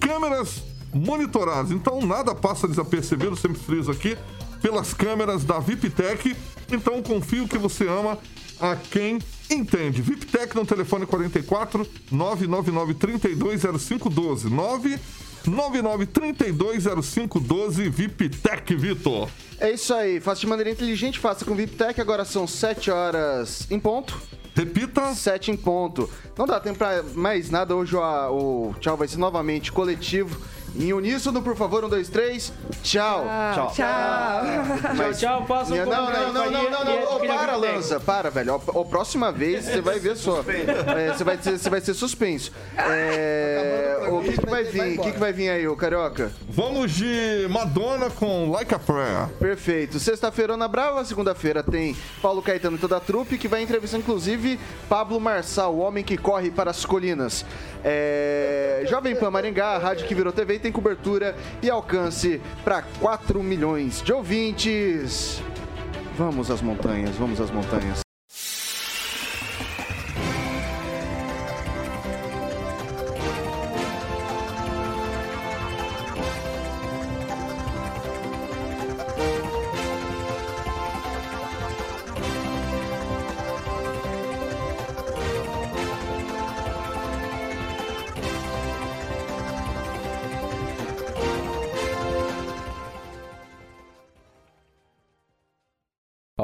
câmeras monitoradas. Então nada passa desapercebido, sempre friso aqui, pelas câmeras da VIPTEC. Então confio que você ama a quem entende. VIPTEC no telefone 44 999 320512 9 99320512 VIPTEC, Vitor. É isso aí, faça de maneira inteligente, faça com VIPTEC. Agora são 7 horas em ponto. Repita. 7 em ponto. Não dá tempo pra mais nada. Hoje o, o tchau vai ser novamente coletivo. Em uníssono, por favor, um, dois, três. Tchau. Tchau. Tchau, tchau. Faça um Não, não, não, não, não, não, não. Ô, para, Lança, para, velho. Ó, próxima vez você vai ver só. É, Você vai, ser- você vai ser suspenso. É, o que, que vai vir? O que, que vai vir aí, ô Carioca? Vamos de Madonna com Like a Prayer. Perfeito. Sexta-feira na Brava, segunda-feira tem Paulo Caetano e toda a trupe, que vai entrevistar inclusive Pablo Marçal, o homem que corre para as colinas. É... Jovem Pan Maringá, a rádio que virou TV, tem cobertura e alcance para 4 milhões de ouvintes. Vamos às montanhas, vamos às montanhas.